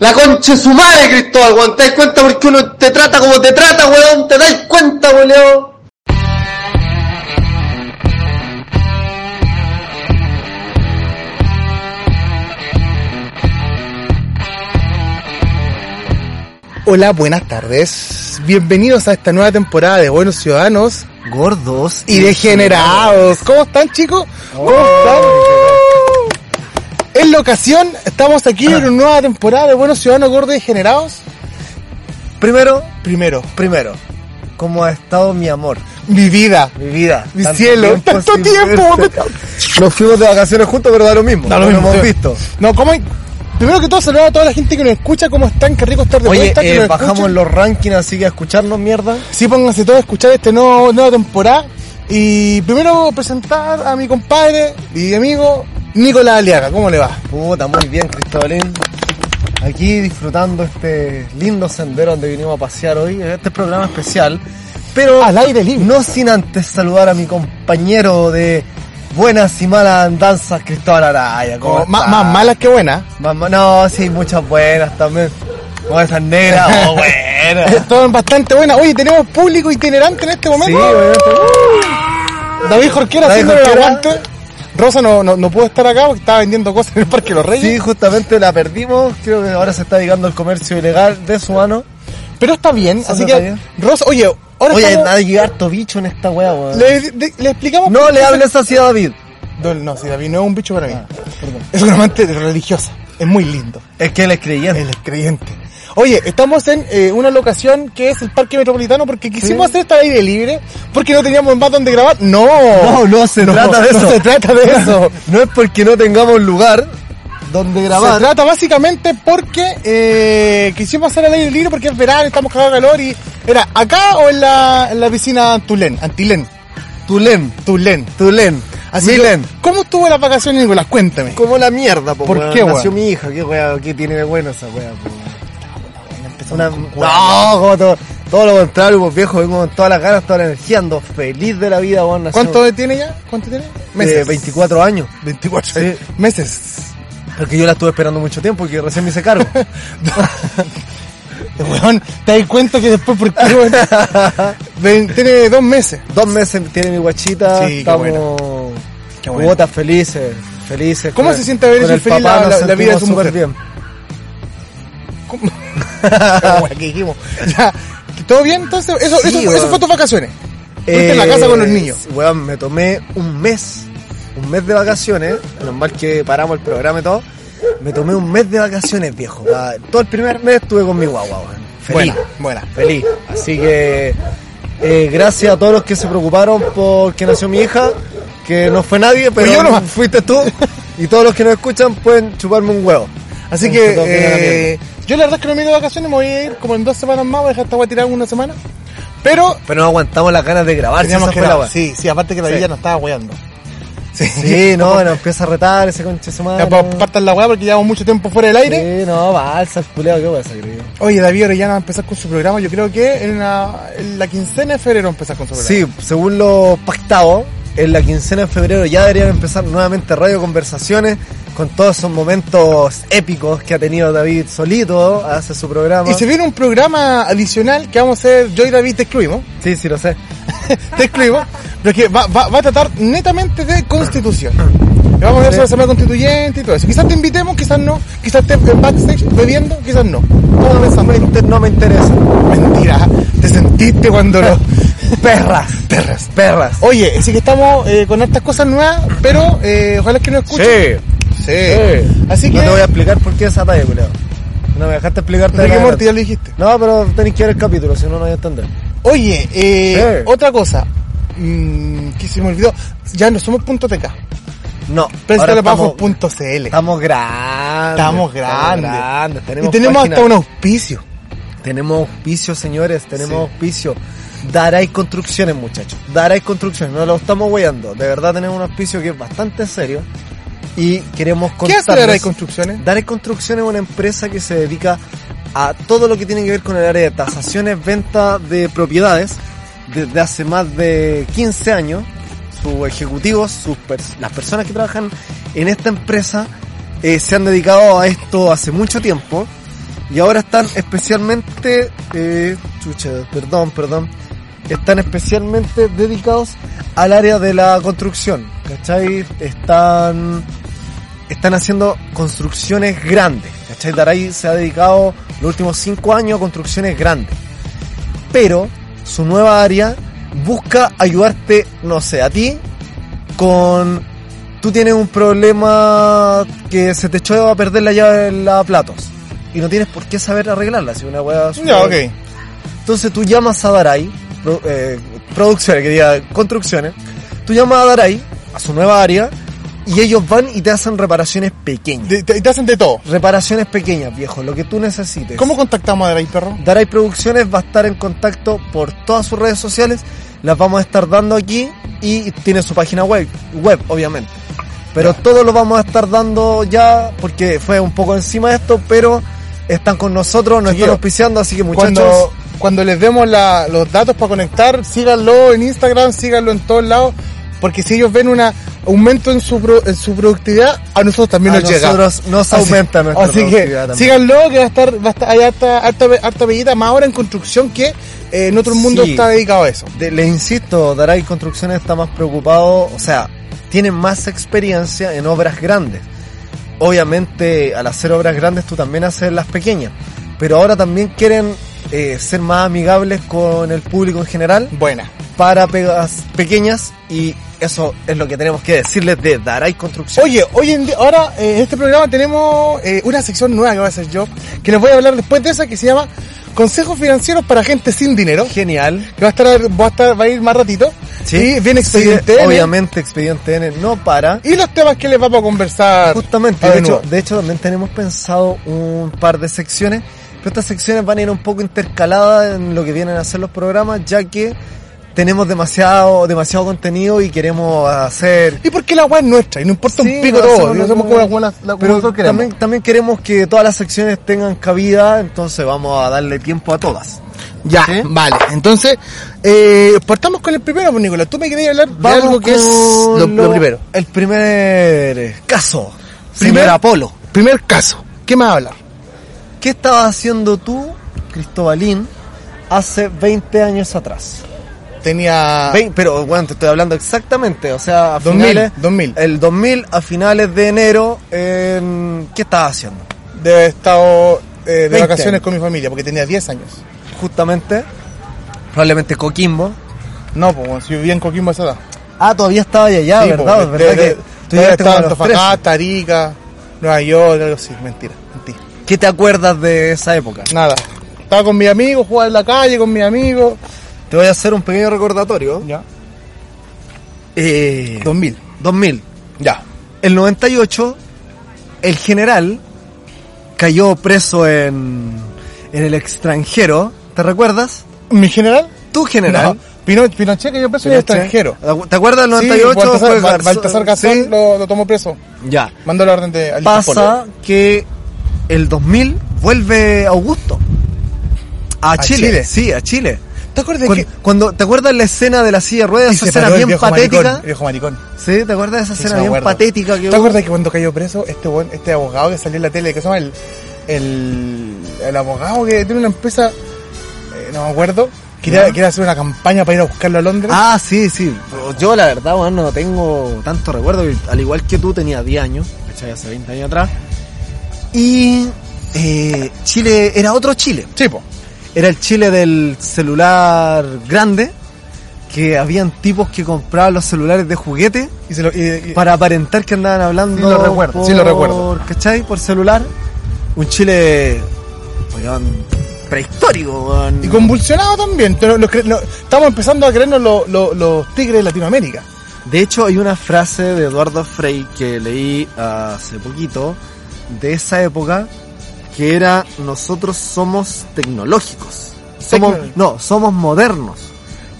La concha de su madre, Cristóbal, weón. ¿Te das cuenta porque uno te trata como te trata, weón? ¿Te das cuenta, weón? Hola, buenas tardes. Bienvenidos a esta nueva temporada de Buenos Ciudadanos Gordos y Degenerados. ¿Cómo están, chicos? ¿Cómo están? En la ocasión, estamos aquí en una nueva temporada de Buenos Ciudadanos Gordos y Degenerados. Primero, Primero, primero, ¿cómo ha estado mi amor? mi vida, Mi vida. mi Tanto cielo. Tanto sin tiempo. verte. Nos fuimos de vacaciones juntos, pero da lo mismo. Da lo no mismo, hemos sí. visto. No, ¿cómo hay? Primero que todo, saludar a toda la gente que nos escucha. ¿Cómo están? Qué rico estar de Oye, vuelta. que eh, nos bajamos escuchen. los rankings, así que a escucharnos, mierda. Sí, pónganse todos a escuchar esta nueva temporada. Y primero presentar a mi compadre y amigo Nicolás Aliaga. ¿Cómo le va? Puta, muy bien, Cristobalín. Aquí disfrutando este lindo sendero donde vinimos a pasear hoy, este programa especial. Pero Al aire libre. no sin antes saludar a mi compañero de buenas y malas andanzas, Cristóbal Araya. ¿Cómo Como más, está? más malas que buenas. Más no, sí, muchas buenas también. Como esas negras, oh, buenas. Todas bastante buenas. Oye, tenemos público itinerante en este Sí, momento. obviamente. David Jorquera David haciendo el aguante. Rosa no, no, no pudo estar acá porque estaba vendiendo cosas en el Parque de los Reyes. Sí, justamente la perdimos. Creo que ahora se está dedicando al comercio ilegal de su mano. Pero está bien, así que, bien. Rosa, oye, ahora Oye, estamos- hay harto bicho en esta wea, weón. le, le explicamos. No le hables así a David. No, no, si David no es un bicho para mí. Ah. Es una amante religiosa. Es muy lindo. Es que él es creyente. Él es creyente. Oye, estamos en eh, una locación que es el Parque Metropolitano porque quisimos Sí. hacer esta aire libre porque no teníamos más donde grabar. No, No, no se trata de no eso. se trata de eso. No es porque no tengamos lugar donde Se grabar. trata básicamente porque eh, quisimos hacer el aire libre porque es verano, estamos cagados de calor y era acá o en la, en la piscina Antulén, Antilén, Tulén, Tulén. Tulén, Así que, Milén. ¿Cómo estuvo la vacaciones, Nicolás? Cuéntame. Como la mierda, po, ¿Por qué, Nació weón? mi hija, qué wea, qué tiene de bueno esa wea, po. Una... No, como todo, todo lo contrario, pues viejo, vengo con todas las ganas, toda la energía, ando feliz de la vida, weón. nació- ¿Cuánto tiene ya? ¿Cuánto tiene? Eh, 24 años. 24 Sí. meses. Porque yo la estuve esperando mucho tiempo y que recién me hice cargo. Weón, te das cuenta que después, porque weón, tiene dos meses. Dos meses tiene mi guachita, Sí, qué estamos. Qué bueno. putas felices, felices. ¿Cómo Con se siente ver eso el feliz papá la- la- la vida de súper mujer? bien. ¿Cómo? Que dijimos. Ya, ¿Todo bien? Entonces, eso, Sí, eso, eso fue tus vacaciones. Fuiste en la casa con los Eh, niños. Weón, me tomé un mes, un mes de vacaciones, normal que paramos el programa y todo. Me tomé un mes de vacaciones, viejo. Pa- Todo el primer mes estuve con mi guagua, weón. Feliz. Buena, buena. Feliz. Así que, eh, gracias a todos los que se preocuparon por que nació mi hija, que no fue nadie, pero yo fuiste tú. Y todos los que nos escuchan pueden chuparme un huevo. Así que, eh, yo la verdad es que no me he ido de vacaciones, me voy a ir como en dos semanas más, voy a dejar esta voy a tirar una semana. Pero, Pero no aguantamos las ganas de grabar. si teníamos esa que grabar. Sí, sí, aparte que la Sí. vida nos estaba weando. Sí, Sí, no, nos empieza a retar ese conche su madre. Ya, partan la weá porque llevamos mucho tiempo fuera del aire. Sí, no, balsa, el culeado, qué a salir. Oye, David Orellana va a empezar con su programa. Yo creo que en, la quincena de febrero empezar con su programa. Sí, según lo pactado, en la quincena de febrero ya deberían empezar nuevamente Radio Conversaciones con todos esos momentos épicos que ha tenido David solito, hace su programa. Y se viene un programa adicional que vamos a hacer, yo y David te excluimos. Sí, sí, lo sé. te excluimos. Pero que va, va, va a tratar netamente de constitución. Y vamos a ver Sí. sobre la asamblea constituyente y todo eso. Quizás te invitemos, quizás no. Quizás estés en backstage bebiendo, quizás no. No, pensando. no me interesa. Mentira, te sentiste cuando lo... Perras, Perras. perras. Oye, así que estamos eh, con estas cosas nuevas, pero eh, ojalá que nos escuchen. Sí. Sí. Así que... No te voy a explicar por qué esa talla, culeado. No me dejaste explicarte. Nada. Morty, ya lo dijiste. No, pero tenéis que ver el capítulo, si no, no voy a entender. Oye, eh, Sí. otra cosa. Mm, que se me olvidó. Ya no somos punto .tk. No, abajo estamos, es punto .cl. estamos grande. grandes. Estamos grandes. y tenemos página- hasta un auspicio. Tenemos auspicio, señores, tenemos Sí. auspicio. Daray Construcciones, muchachos. Daray Construcciones, no lo estamos weyando. De verdad tenemos un auspicio que es bastante serio. Y queremos ¿Qué contarles... hace Daray Construcciones? Construcciones es una empresa que se dedica a todo lo que tiene que ver con el área de tasaciones, venta de propiedades desde hace más de 15 años. Sus ejecutivos, sus pers- las personas que trabajan en esta empresa eh, se han dedicado a esto hace mucho tiempo y ahora están especialmente, eh, chucha, perdón, perdón, están especialmente dedicados al área de la construcción, ¿cachai? Están están haciendo construcciones grandes. ¿Cachai? Daray se ha dedicado los últimos cinco años a construcciones grandes. Pero su nueva área busca ayudarte, no sé, a ti con... Tú tienes un problema que se te echó a perder la llave en la platos. Y no tienes por qué saber arreglarla, si una hueá... Ya, ok. Entonces tú llamas a Daray, pro- eh, producciones, que diga construcciones, tú llamas a Daray, a su nueva área, y ellos van y te hacen reparaciones pequeñas. De- te, te hacen de todo. Reparaciones pequeñas, viejo, lo que tú necesites. ¿Cómo contactamos a Daray Perro? Daray Producciones va a estar en contacto por todas sus redes sociales, las vamos a estar dando aquí y tiene su página web, web obviamente. Pero todo lo vamos a estar dando ya porque fue un poco encima de esto, pero están con nosotros, nos están auspiciando, así que muchachos, Cuando, cuando les demos la- los datos para conectar, síganlo en Instagram, síganlo en todos lados, porque si ellos ven un aumento en su, pro- en su productividad, a nosotros también a nos llega. nosotros nos Así- aumenta nuestra Así que también. síganlo, que va a estar, va a estar hay harta, harta, harta bellita, más ahora en construcción que eh, en otro mundo está dedicado a eso. De- le insisto, Daray Construcciones está más preocupado, o sea, tiene más experiencia en obras grandes. Obviamente, al hacer obras grandes, tú también haces las pequeñas. Pero ahora también quieren eh, ser más amigables con el público en general Buena. para pegas pequeñas y eso es lo que tenemos que decirles de Daray Construcciones. Oye, hoy en día, ahora eh, en este programa tenemos eh, una sección nueva que voy a hacer yo, que les voy a hablar después de esa, que se llama Consejos Financieros para Gente Sin Dinero. Genial. que va a estar, va a estar, va a ir más ratito. Y viene Expediente Sí, N. obviamente Expediente N no para. Y los temas que les vamos a conversar. Justamente, a de hecho, de hecho también tenemos pensado un par de secciones, pero estas secciones van a ir un poco intercaladas en lo que vienen a ser los programas, ya que tenemos demasiado, demasiado contenido y queremos hacer Y porque la weá es nuestra, y no importa Sí, un pico no, todo, hacemos que- como las buenas, la, como pero nosotros queremos. también, también queremos que todas las secciones tengan cabida, entonces vamos a darle tiempo a todas. Ya, ¿Sí? vale. Entonces, eh, partamos con el primero, pues, Nicolás. Tú me querías hablar de algo que es lo, lo primero. El primer caso. Primer- Apolo. Primer caso. ¿Qué me va a hablar? ¿Qué estabas haciendo tú, Cristobalín, hace 20 años atrás? Tenía... Vein- pero bueno, te estoy hablando exactamente, o sea, a 2000, finales, 2000. el 2000 a finales de enero, en- ¿qué estabas haciendo? de estado eh, de 20 vacaciones con mi familia, porque tenía 10 años. Justamente, probablemente Coquimbo. No, pues si vivía en Coquimbo a esa edad. Ah, todavía estaba allá, Sí, ¿verdad? pues, ¿verdad de- que de- todavía llegaste estaba en a los 13? Antofagasta, Arica, Nueva York, algo así. Mentira, mentira. ¿Qué te acuerdas de esa época? Nada. Estaba con mis amigos, jugaba en la calle con mis amigos. Te voy a hacer un pequeño recordatorio. Ya. Eh, 2000. 2000. Ya. El 98, el general cayó preso en, en el extranjero. ¿Te recuerdas? ¿Mi general? Tu general. No. Pino- Pinochet que yo preso en el Pinochet. extranjero. ¿Te acuerdas del Sí, 98? Baltasar, Fue Bal- Garzón, Baltasar Garzón sí. lo, lo tomó preso. Ya. Mandó la orden de al Pasa que el 2000 vuelve Augusto. A, Chile. Chile? Sí, a Chile. ¿Te acuerdas de Cuando, que cuando- ¿Te acuerdas la escena de la silla de ruedas? Esa escena bien patética. maricón? viejo maricón. Sí, ¿te acuerdas de esa Sí, escena bien patética que ¿Te acuerdas que cuando cayó preso, este buen, este abogado que salió en la tele, que se llama el, el, el abogado que tiene una empresa, eh, no me acuerdo, quería, quería hacer una campaña para ir a buscarlo a Londres? Ah, sí, sí. Yo la verdad, bueno, no tengo tanto recuerdo. Al igual que tú, tenía 10 años, ¿cachai? Hace 20 años atrás. Y eh, Chile era otro Chile. Sí, po. Era el Chile del celular grande, que habían tipos que compraban los celulares de juguete Y se lo, y- y- para aparentar que andaban hablando. Sí, lo recuerdo, sí, lo recuerdo. ¿Cachai? Por celular. Un Chile, prehistórico, weón. y convulsionado también. Lo- estamos empezando a creernos lo- lo- los tigres de Latinoamérica. De hecho, hay una frase de Eduardo Frei que leí hace poquito de esa época que era nosotros somos tecnológicos. Somos, Tecno- no, somos modernos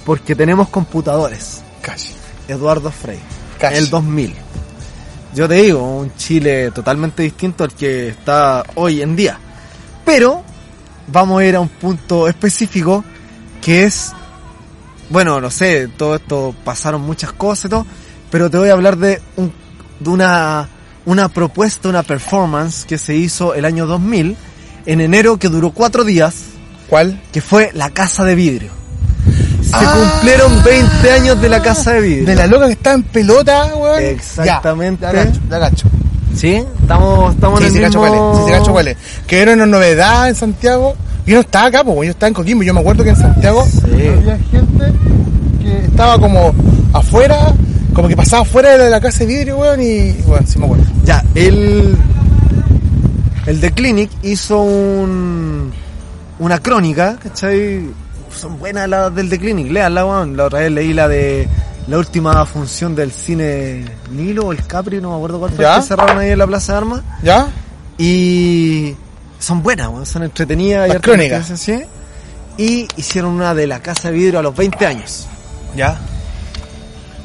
porque tenemos computadores. Casi. Eduardo Frei, Casi. el 2000. Yo te digo, un Chile totalmente distinto al que está hoy en día. Pero vamos a ir a un punto específico que es, bueno, no sé, todo esto pasaron muchas cosas y todo, pero te voy a hablar de, un, de una, una propuesta, una performance que se hizo el año 2000, en enero, que duró cuatro días, ¿Cuál? que fue la Casa de Vidrio. Se Ah. cumplieron 20 años de la Casa de Vidrio. De la loca que está en pelota, weón. Exactamente. Ya, la cacho, la cacho. ¿Sí? Estamos, estamos Sí, en el mismo... Sí, cacho cuál es. Que era una novedad en Santiago. Yo no estaba acá, pues, yo estaba en Coquimbo. Yo me acuerdo que en Santiago Sí. había gente estaba como afuera, como que pasaba afuera de la casa de vidrio, weón, y, weón, sí me acuerdo. Ya, el... El The Clinic hizo un... Una crónica, ¿cachai? Son buenas las del The Clinic, leanla, weón. La otra vez leí la de... La última función del cine Nilo o el Capri, no me acuerdo cuál fue, ¿Ya? que cerraron ahí en la Plaza de Armas. ¿Ya? Y son buenas, weón, son entretenidas. y Las harta crónicas. ¿sí? Y hicieron una de la Casa de Vidrio a los 20 años. ¿Ya?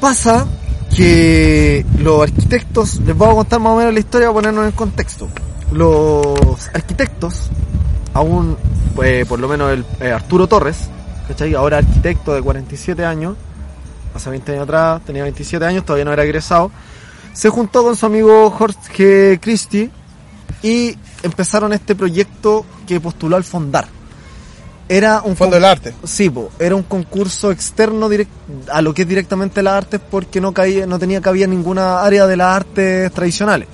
Pasa que los arquitectos, les voy a contar más o menos la historia para ponernos en contexto. Los arquitectos, aún, pues, por lo menos el eh, Arturo Torres, ¿cachai? Ahora arquitecto de 47 años, hace 20 años atrás, tenía 27 años, todavía no era egresado, se juntó con su amigo Jorge Christie y empezaron este proyecto que postuló al Fondar. Era un Fondo del arte. Sí, po, era un concurso externo direct- a lo que es directamente las artes porque no caía, no tenía cabida en ninguna área de las artes tradicionales.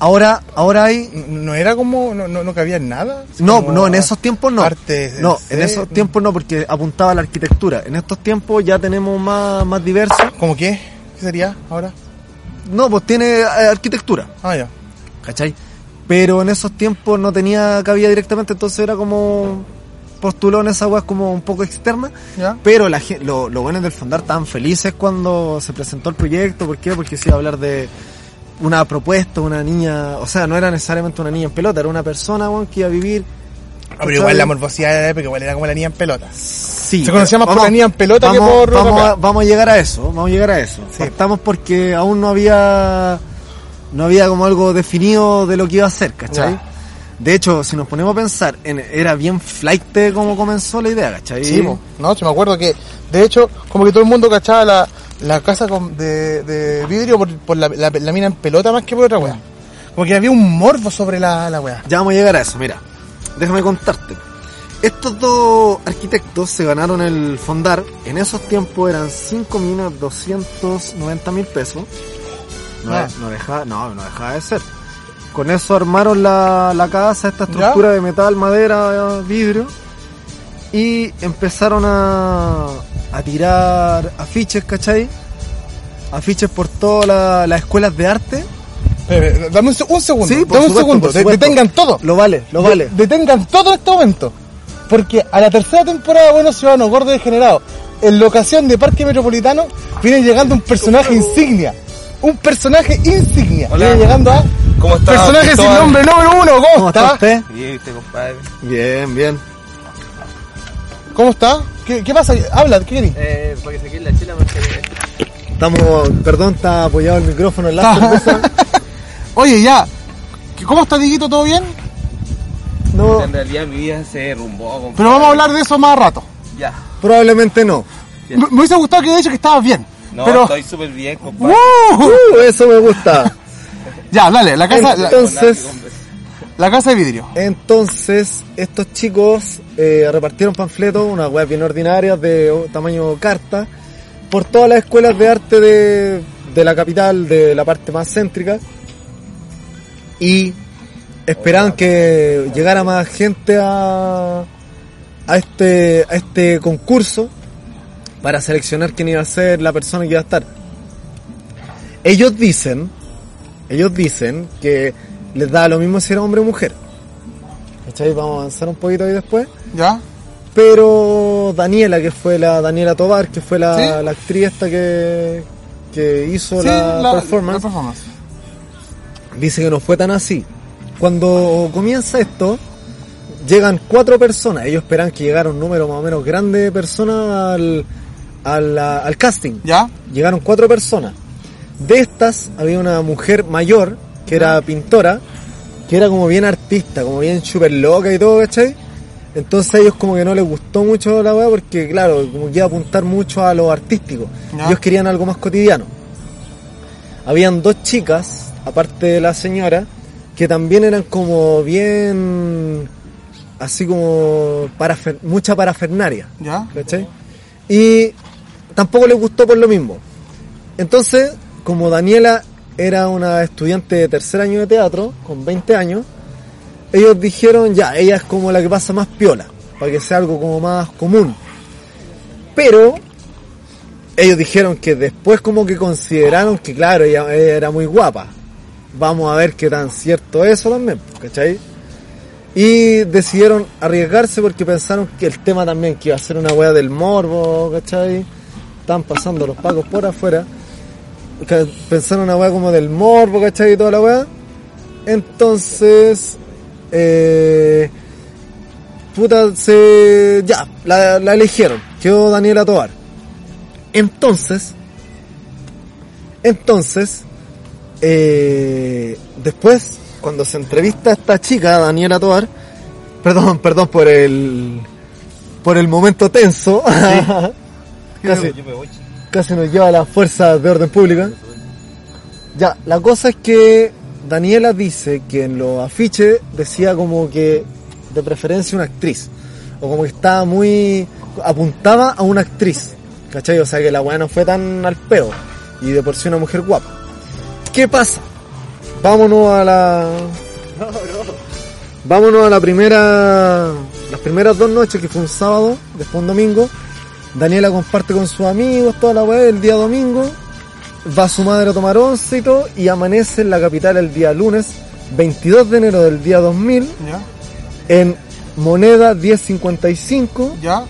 Ahora, ahora hay, No era como, no, no, no cabía en nada. No, no, en esos tiempos no. Arte, no, en esos tiempos no porque apuntaba a la arquitectura. En estos tiempos ya tenemos más, más diversos. ¿Cómo qué? ¿Qué sería ahora? No, pues tiene eh, arquitectura, Ah, ya. ¿cachai? Pero en esos tiempos no tenía cabida directamente, entonces era como postuló en esa web como un poco externa. ¿Ya? Pero la, lo, lo bueno del Fondar estaban felices cuando se presentó el proyecto. ¿Por qué? Porque se iba a hablar de una propuesta, una niña. O sea, no era necesariamente una niña en pelota, era una persona que iba a vivir. Ah, pero igual la morbosidad de la época igual era como la niña en pelota. Sí, Se conocía más por la niña en pelota que por vamos, a, vamos a llegar a eso, vamos a llegar a eso. Sí. Estamos porque aún no había. No había como algo definido de lo que iba a hacer, ¿cachai? Ya. De hecho, si nos ponemos a pensar, en- era bien flight de cómo comenzó la idea, ¿cachai? Sí, no, yo me acuerdo que, de hecho, como que todo el mundo cachaba la, la casa con- de, de vidrio por, por la, la, la mina en pelota más que por otra weá. Como que había un morbo sobre la, la weá. Ya vamos a llegar a eso, mira. Déjame contarte. Estos dos arquitectos se ganaron el fondar. En esos tiempos eran 5.290.000 pesos. No, Ah. no, dejaba, no, no dejaba de ser. Con eso armaron la, la casa, esta ¿Ya? estructura de metal, madera, vidrio. Y empezaron a, a tirar afiches, ¿cachai? Afiches por todas la- las escuelas de arte. Dame un, se- un segundo, Sí, dame un supuesto, segundo, de- detengan todo. Lo vale, lo De- vale. detengan todo en este momento. Porque a la tercera temporada de Buenos Ciudadanos, Gordo Degenerado, en locación de Parque Metropolitano, viene llegando un personaje insignia. Un personaje insignia. Hola. Viene llegando a ¿Cómo está? personaje sin Cristóbal? nombre número uno. ¿Cómo, ¿Cómo está está? usted? Bien, usted, compadre. Bien, bien. ¿Cómo está? ¿Qué, qué pasa? Habla, ¿qué querés? Eh, para que saqué la chela porque... Estamos, perdón, está apoyado el micrófono en la cerveza. Oye, ya. ¿Cómo está, Diguito? ¿Todo bien? No, En realidad mi vida se derrumbó, compadre. Pero vamos a hablar de eso más a rato. Ya. probablemente no. Me, me hubiese gustado que haya dicho que estabas bien. No, pero... estoy súper bien, compadre. ¡Uh! Uh, eso me gusta. Ya, dale, la casa, la, Entonces- la casa de vidrio. Entonces, estos chicos eh, repartieron panfletos, unas webs bien ordinarias de oh, tamaño carta, por todas las escuelas de arte de, de la capital, de la parte más céntrica. Y esperaban que llegara más gente a, a, este, a este concurso para seleccionar quién iba a ser la persona que iba a estar. Ellos dicen, ellos dicen que les da lo mismo si era hombre o mujer. ¿Cachai? Vamos a avanzar un poquito ahí después. ¿Ya? Pero Daniela, que fue la Daniela Tobar, que fue la, ¿Sí? la actriz esta que, que hizo Sí, la, performance, la performance. dice que no fue tan así. cuando comienza esto, llegan cuatro personas. Ellos esperan que llegara un número más o menos grande de personas al, al, al casting. ¿Ya? Llegaron cuatro personas. De estas había una mujer mayor, que era pintora, que era como bien artista, como bien super loca y todo, ¿cachai? Entonces a ellos como que no les gustó mucho la weá porque, claro, como que iba a apuntar mucho a lo artístico. Ellos querían algo más cotidiano. Habían dos chicas, aparte de la señora, que también eran como bien, así como parafer- mucha parafernaria. ¿Ya? ¿cachai? Y tampoco les gustó por lo mismo. Entonces, como Daniela era una estudiante de tercer año de teatro, con 20 años, ellos dijeron, ya, ella es como la que pasa más piola, para que sea algo como más común. Pero, ellos dijeron que después como que consideraron que, claro, ella, era muy guapa. Vamos a ver qué tan cierto es eso también, ¿cachai? Y decidieron arriesgarse porque pensaron que el tema también, iba a ser una wea del morbo, ¿cachai? Están pasando los pagos por afuera. Que Pensaron una wea como del morbo, ¿cachai? Y toda la wea. Entonces, eh, puta, se, ya, la, la eligieron. Quedó Daniela Tobar. Entonces, entonces, eh, después, cuando se entrevista a esta chica, Daniela Tobar, perdón, perdón por el, por el momento tenso, casi, casi nos lleva a las fuerzas de orden pública. Ya, la cosa es que Daniela dice que en los afiches decía como que de preferencia una actriz, o como que estaba muy, apuntaba a una actriz, ¿cachai? O sea que la weá no fue tan al peo, y de por sí una mujer guapa. ¿Qué pasa? Vámonos a la. Vámonos a la primera. Las primeras dos noches que fue un sábado, después un domingo. Daniela comparte con sus amigos toda la weá el día domingo. Va su madre a tomar once y todo. Y amanece en la capital el día lunes, 22 de enero del día 2000. ¿Ya? En moneda 1055, ¿Ya?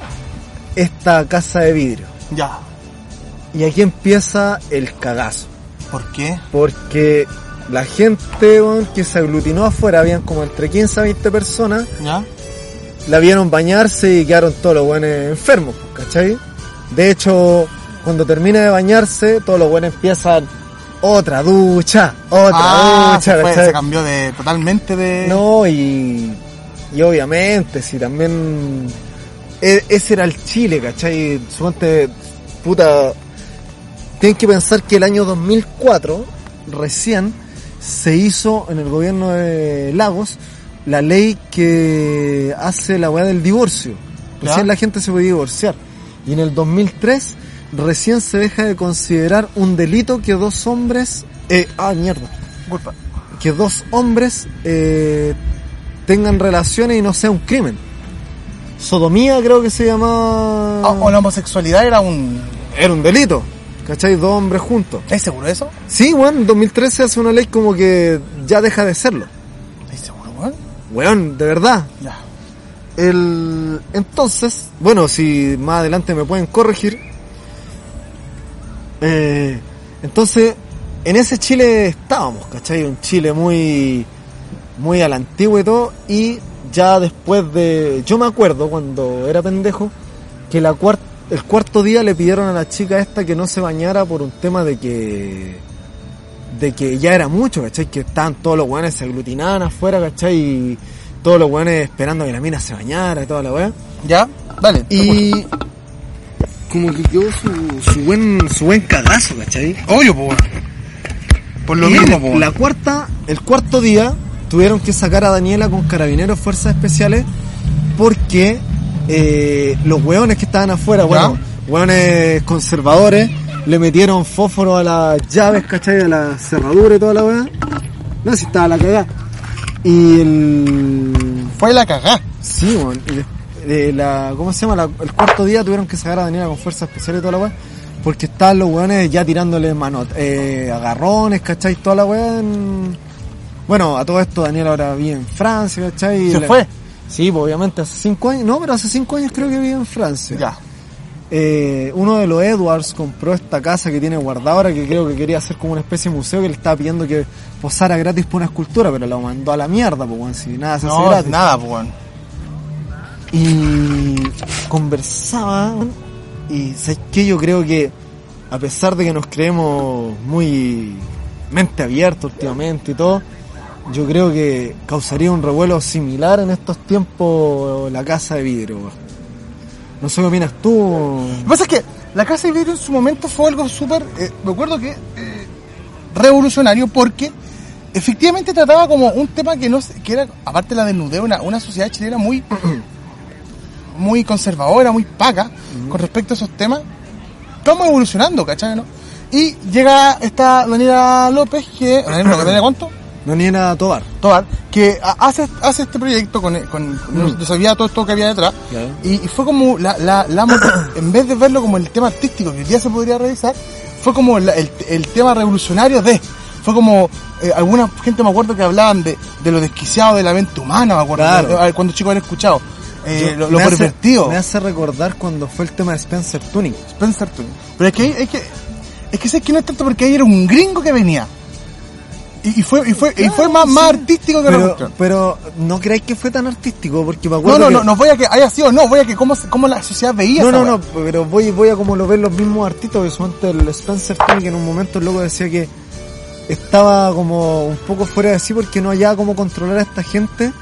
esta casa de vidrio. ¿Ya? Y aquí empieza el cagazo. ¿Por qué? porque la gente que se aglutinó afuera, habían como entre 15 a 20 personas, ¿Ya? La vieron bañarse y quedaron todos los buenos enfermos, ¿cachai? De hecho, cuando termina de bañarse, todos los buenos empiezan otra ducha, otra Ah, ducha, se, fue, ¿cachai? se cambió de totalmente de... No, y, y obviamente, si también e- ese era el Chile, ¿cachai? Suponte, puta, tienen que pensar que el año 2004, recién, se hizo en el gobierno de Lagos la ley que hace la weá del divorcio. Recién ¿Ya? la gente se podía divorciar. Y en el 2003, recién se deja de considerar un delito que dos hombres... Eh, ah, mierda Culpa. que dos hombres eh, tengan relaciones y no sea un crimen. Sodomía creo que se llamaba... Ah, o la homosexualidad era un... Era un delito. ¿Cachai? Dos hombres juntos. ¿Estás seguro eso? Sí, weón, en 2013 hace una ley como que ya deja de serlo. ¿Estás seguro, weón? De verdad. Ya. El... Entonces, bueno, si más adelante me pueden corregir. Eh, entonces, en ese Chile estábamos, ¿cachai? Un Chile muy, muy a la antigua y todo. Y ya después de... Yo me acuerdo cuando era pendejo que la cuar- el cuarto día le pidieron a la chica esta que no se bañara por un tema de que de que ya era mucho, ¿cachai? Que estaban todos los weones se aglutinaban afuera, ¿cachai? Y todos los weones esperando a que la mina se bañara y toda la weá. ¿Ya? Dale. Y como que quedó su, su buen su buen cagazo, ¿cachai? Obvio, po. Por lo Y mismo, po. la cuarta, el cuarto día tuvieron que sacar a Daniela con carabineros fuerzas especiales porque eh, los hueones que estaban afuera, bueno, hueones conservadores, le metieron fósforo a las llaves, ¿cachai? A la cerradura y toda la weá. No, si estaba la cagada. Y el... Fue la cagá. Sí, weón. La, ¿Cómo se llama? La- el cuarto día tuvieron que sacar a Daniela con fuerza especial y toda la weá. Porque estaban los weones ya tirándole mano, eh, agarrones, ¿cachai? Toda la weá. en- Bueno, a todo esto Daniela ahora vive en Francia, ¿cachai? ¿Se Le- fue? Sí, pues, obviamente hace cinco años. No, pero hace cinco años creo que vive en Francia. Ya. Eh, uno de los Edwards compró esta casa que tiene guardada ahora, que creo que quería hacer como una especie de museo, que le estaba pidiendo que posara gratis por una escultura, pero la mandó a la mierda, pues, weón, si nada se hace No, gratis. nada, pues. Y conversaba, y ¿sabes qué? Yo creo que, a pesar de que nos creemos muy mente abierta últimamente y todo, yo creo que causaría un revuelo similar en estos tiempos la casa de vidrio. weón. No sé qué opinas tú. Lo que pasa es que la casa de vidrio en su momento fue algo súper, eh, me acuerdo que, eh, revolucionario porque efectivamente trataba como un tema que no que era, aparte de la desnudez, una, una sociedad chilena muy, muy conservadora, muy paga con respecto a esos temas. Estamos evolucionando, ¿cachai? No? Y llega esta Daniela López, que, Daniela, ¿Daniela cuánto? Daniela Tobar. Tobar, que ha- hace, hace este proyecto con, con no, yo sabía todo esto que había detrás y, y fue como la, la, la en vez de verlo como el tema artístico que hoy día se podría revisar fue como la- el, el tema revolucionario de fue como eh, alguna gente me acuerdo que hablaban de, de lo desquiciado de la mente humana me acuerdo Claro. de- de- cuando chicos han escuchado eh, Yo- lo, lo me hace- pervertido Me hace recordar cuando fue el tema de Spencer Tuning. Spencer Tuning. pero es que es que es que sé que no es tanto porque ahí era un gringo que venía y, y fue y fue y fue más, más artístico que la Pero, cuestión. pero no creáis que fue tan artístico, porque me No, acuerdo no, que- no, no voy a que haya sido, no, voy a que cómo, cómo la sociedad veía No, no, no, pero voy, voy a como lo ven los mismos artistas, que suponte el Spencer Tuning, que en un momento el loco decía que estaba como un poco fuera de sí porque no hallaba cómo controlar a esta gente,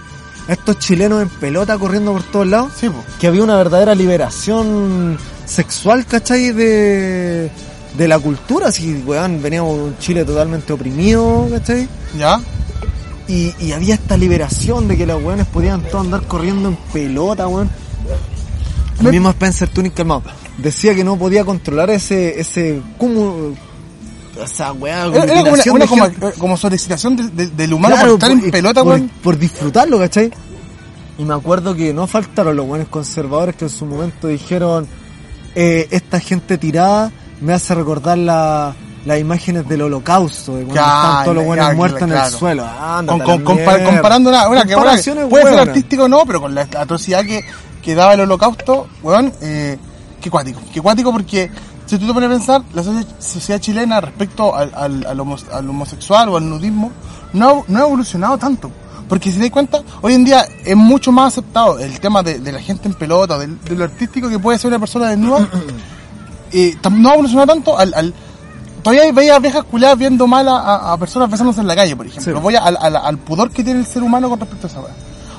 a estos chilenos en pelota corriendo por todos lados, Sí, po. que había una verdadera liberación sexual, ¿cachai? De, de la cultura, así, weón, veníamos de un Chile totalmente oprimido, ¿cachai? ¿Ya? Y, y había esta liberación de que los weones podían todos andar corriendo en pelota, weón. El mismo Spencer Tunic calmado. Decía que no podía controlar ese, ese cúmulo, esa weá, Era, era como una, una de como, como sobreexcitación de- de- del humano Claro, por estar en pelota, por, weón. por disfrutarlo, ¿cachai? Y me acuerdo que no faltaron los buenos conservadores que en su momento dijeron, eh, esta gente tirada me hace recordar la, las imágenes del holocausto, de cuando Ya, están todos los buenos muertos en el suelo. Con, comparando una, una que Comparaciones puede ser artístico o no, pero con la atrocidad que, que daba el holocausto, weón, eh, qué cuático. Qué cuático porque si tú te pones a pensar, la socie- sociedad chilena respecto al, al, al homo- al homosexual o al nudismo no, no ha evolucionado tanto. Porque si te das cuenta, hoy en día es mucho más aceptado el tema de, de la gente en pelota, del- de, lo artístico que puede ser una persona desnuda. eh, no ha evolucionado tanto al, al todavía veía viejas culiadas viendo mal a, a- a personas besándose en la calle, por ejemplo. Sí. Voy al, pudor que tiene el ser humano con respecto a esa weá.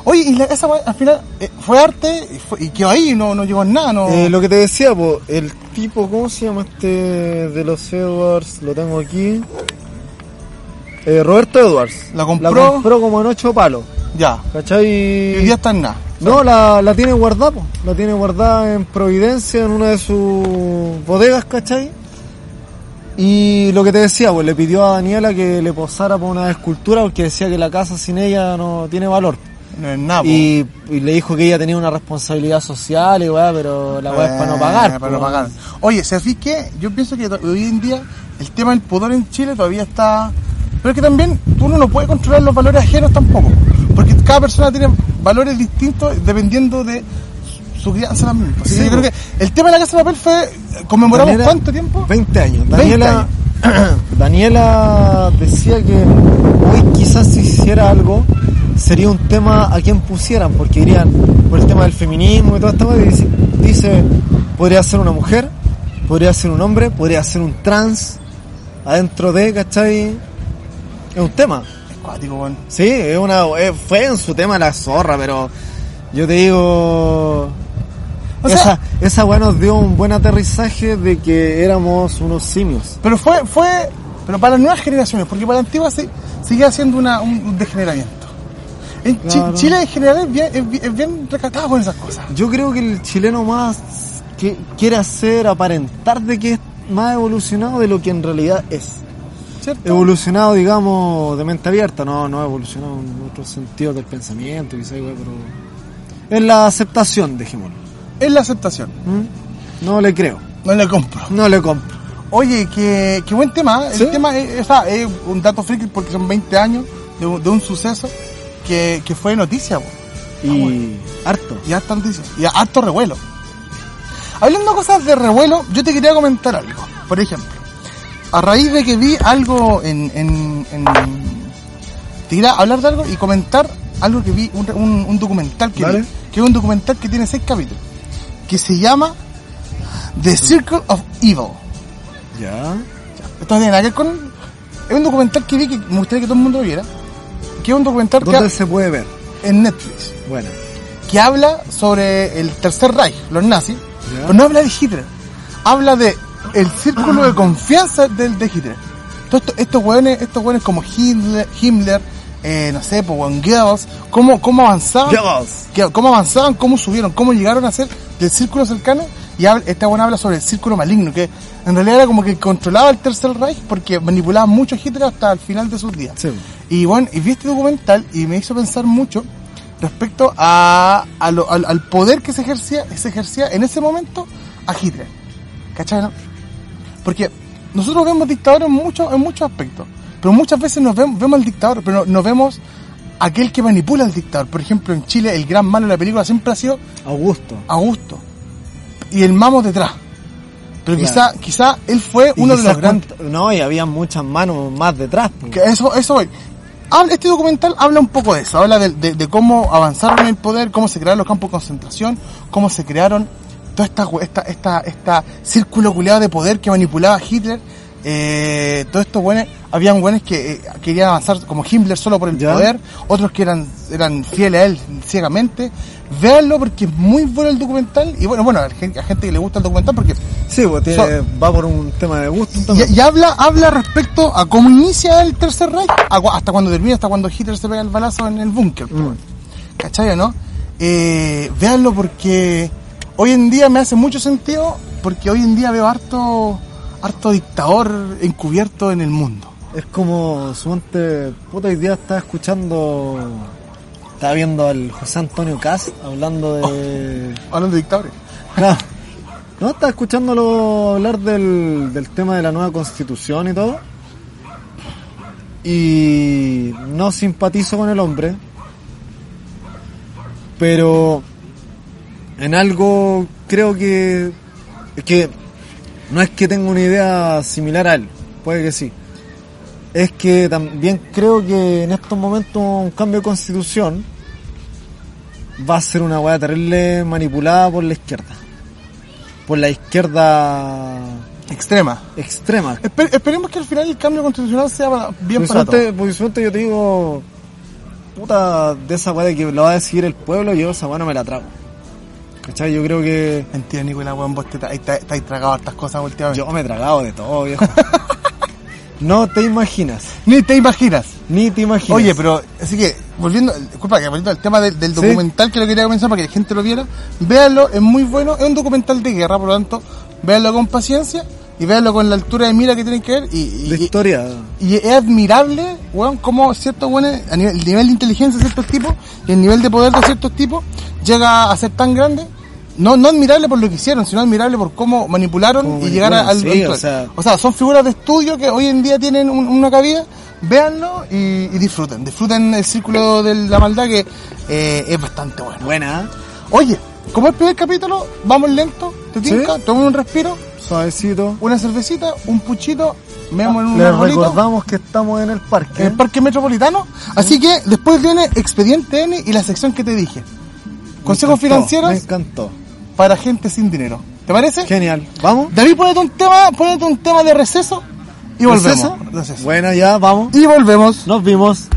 Oye, y la- esa weá al final eh, fue arte y, fue- y quedó ahí, no, no llegó en nada, no. Eh, lo que te decía, po, el tipo, ¿cómo se llama este de los Edwards? Lo tengo aquí. Eh, Roberto Edwards. La compró. La compró como en ocho palos. Ya. ¿Cachai? Y hoy día está en nada. No, la, la tiene guardada, po. la tiene guardada en Providencia, en una de sus bodegas, ¿cachai? Y lo que te decía, pues le pidió a Daniela que le posara por una escultura porque decía que la casa sin ella no tiene valor. No es nada. Y, y le dijo que ella tenía una responsabilidad social y weá, pero la weá es para no pagar. Eh, Para no pagar. Oye, ¿sabes qué? Yo pienso que hoy en día el tema del pudor en Chile todavía está... Pero es que también uno no puede controlar los valores ajenos tampoco. Porque cada persona tiene valores distintos dependiendo de su- crianza también. Así que Sí, yo creo po. que el tema de la Casa de Papel fue... ¿Conmemoramos Daniela- cuánto tiempo? 20 años. 20 Daniela, Daniela decía que hoy quizás si hiciera algo sería un tema a quien pusieran, porque irían por el tema del feminismo y todo esto. y dice, dice, podría ser una mujer, podría ser un hombre, podría ser un trans, adentro de, ¿cachai? Es un tema. Es cuático, weón. Sí, es una, eh, fue en su tema la zorra, pero yo te digo, O sea- esa, esa weá nos dio un buen aterrizaje de que éramos unos simios. Pero fue, fue, pero para las nuevas generaciones, porque para la antigua sí, sigue haciendo una, un, degeneramiento. En. Chile en general es bien, es, bien- es bien recatado con esas cosas. Yo creo que el chileno más que quiere hacer aparentar de que es más evolucionado de lo que en realidad es. ¿Cierto? Evolucionado, digamos, de mente abierta, no, no evolucionado en otros sentidos del pensamiento, quizá, weá, pero es la aceptación, dejémoslo. Es la aceptación. ¿Mm? No le creo, No le compro. no le compro. Oye, qué, qué buen tema. ¿eh? ¿Sí? El tema es, sea, es un dato friki porque son 20 años de un, de un suceso que, que fue noticia. Y harto. Y harta noticia. Y harto revuelo. hablando de cosas de revuelo, yo te quería comentar algo. Por ejemplo, a raíz de que vi algo en... en, en te hablar de algo y comentar algo que vi, un, un- un documental que vi, que es un documental que tiene seis capítulos, que se llama The Circle of Evil. Ya. Esto no tiene nada que ver con... Es un documental que vi que me gustaría que todo el mundo lo viera. Que es un documental que ¿Dónde ha- se puede ver? en Netflix. Bueno. Que habla sobre el Tercer Reich, los nazis. Ya. Pero no habla de Hitler. Habla de el círculo de confianza del, de Hitler. Todo esto- estos hueones, estos hueones como Hitler, Himmler, eh, no sé, pues, Juan Goebbels, cómo, cómo avanzaban. Que- cómo avanzaban, cómo subieron, cómo llegaron a ser del círculo cercano. Y habla, esta buena habla sobre el círculo maligno, que en realidad era como que controlaba el Tercer Reich porque manipulaba mucho a Hitler hasta el final de sus días. Sí. Y bueno, y vi este documental y me hizo pensar mucho respecto a, a lo- al, al poder que se ejercía, se ejercía en ese momento a Hitler. ¿Cachai? Porque nosotros vemos dictadores en muchos, en muchos aspectos, pero muchas veces nos vemos, vemos al dictador, pero no, no vemos aquel que manipula al dictador. Por ejemplo, en Chile el gran malo de la película siempre ha sido Augusto. Augusto. Y el mamo detrás. Pero Claro. quizá, quizá él fue Y uno de los grandes... No, y había muchas manos más detrás. Que eso, eso voy. Este documental habla un poco de eso, habla de, de- de cómo avanzaron en el poder, cómo se crearon los campos de concentración, cómo se crearon toda esta, esta, esta, esta círculo culeado de poder que manipulaba Hitler. Eh, todos estos buenos, habían buenos que eh, querían avanzar como Himmler solo por el Ya. poder, otros que eran, eran fieles a él ciegamente. Véanlo porque es muy bueno el documental y bueno, bueno, a gente, a gente que le gusta el documental porque Sí, pues tiene, So- va por un tema de gusto y, y habla, habla respecto a cómo inicia el Tercer Reich, hasta cuando termina, hasta cuando Hitler se pega el balazo en el búnker. Mm. ¿Cachai o no? Eh, véanlo porque hoy en día me hace mucho sentido, porque hoy en día veo harto, harto dictador encubierto en el mundo. Es como, suponte, puta, hoy día estaba escuchando, estaba viendo al José Antonio Cast hablando de... Hablando de dictadores. Claro. No, estaba escuchándolo hablar del, del tema de la nueva constitución y todo. Y no simpatizo con el hombre. Pero en algo creo que... Es que no es que tenga una idea similar a él, puede que sí. Es que también creo que en estos momentos un cambio de constitución va a ser una weá terrible manipulada por la izquierda. Por la izquierda Extrema. extrema. Espe- esperemos que al final el cambio constitucional sea para- bien para todos. yo te digo, puta, de esa weá de que lo va a decidir el pueblo, yo esa weá no me la trago. ¿Cachai? Yo creo que Mentira, Nicolás, weón, vos te estáis tragado hartas cosas últimamente. yo me he tragado de todo, viejo. no te imaginas, Ni te imaginas. ni te imaginas. Oye, pero, así que, volviendo, disculpa, que volviendo al tema del, del Sí. documental que lo quería comenzar para que la gente lo viera, véanlo, es muy bueno, es un documental de guerra, por lo tanto, véanlo con paciencia y véanlo con la altura de mira que tienen que ver y, y- de historia. y es admirable, weón, cómo ciertos weones, a nivel, el nivel de inteligencia de ciertos tipos y el nivel de poder de ciertos tipos llega a ser tan grande. No, no admirable por lo que hicieron, sino admirable por cómo manipularon y llegar al, sí, o sea- o sea, son figuras de estudio que hoy en día tienen un- una cabida. Véanlo y, y disfruten. Disfruten el círculo de la maldad que eh, es bastante bueno. Buena, Oye, como es el primer capítulo, vamos lento, te Sí. tinca, tomen un respiro, suavecito. una cervecita, un puchito, veamos en un Les recordamos que estamos en el parque. en el Parque Metropolitano. Así que después viene Expediente N y la sección que te dije. Consejos encantó, Me financieros encantó. Para gente sin dinero. ¿Te parece? Genial. ¿Vamos? David, ponete un tema, ponete un tema de receso y volvemos. ¿Receso? Receso. Buena, ya, vamos. Y volvemos. Nos vimos.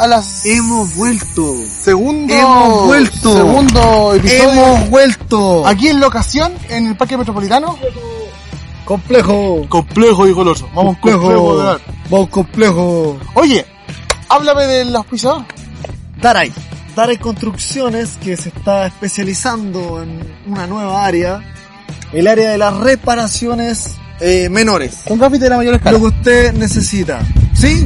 A las Hemos vuelto. segundo Hemos vuelto. segundo episodio Hemos vuelto. aquí en locación en el Parque Metropolitano. Complejo. Complejo y goloso. Vamos complejo. de. Vamos complejo. Oye, háblame del auspiciador. Daray. Daray Construcciones que se está especializando en una nueva área. El área de las reparaciones eh, menores. Con gafite de la mayor escala. Lo que usted necesita. Sí,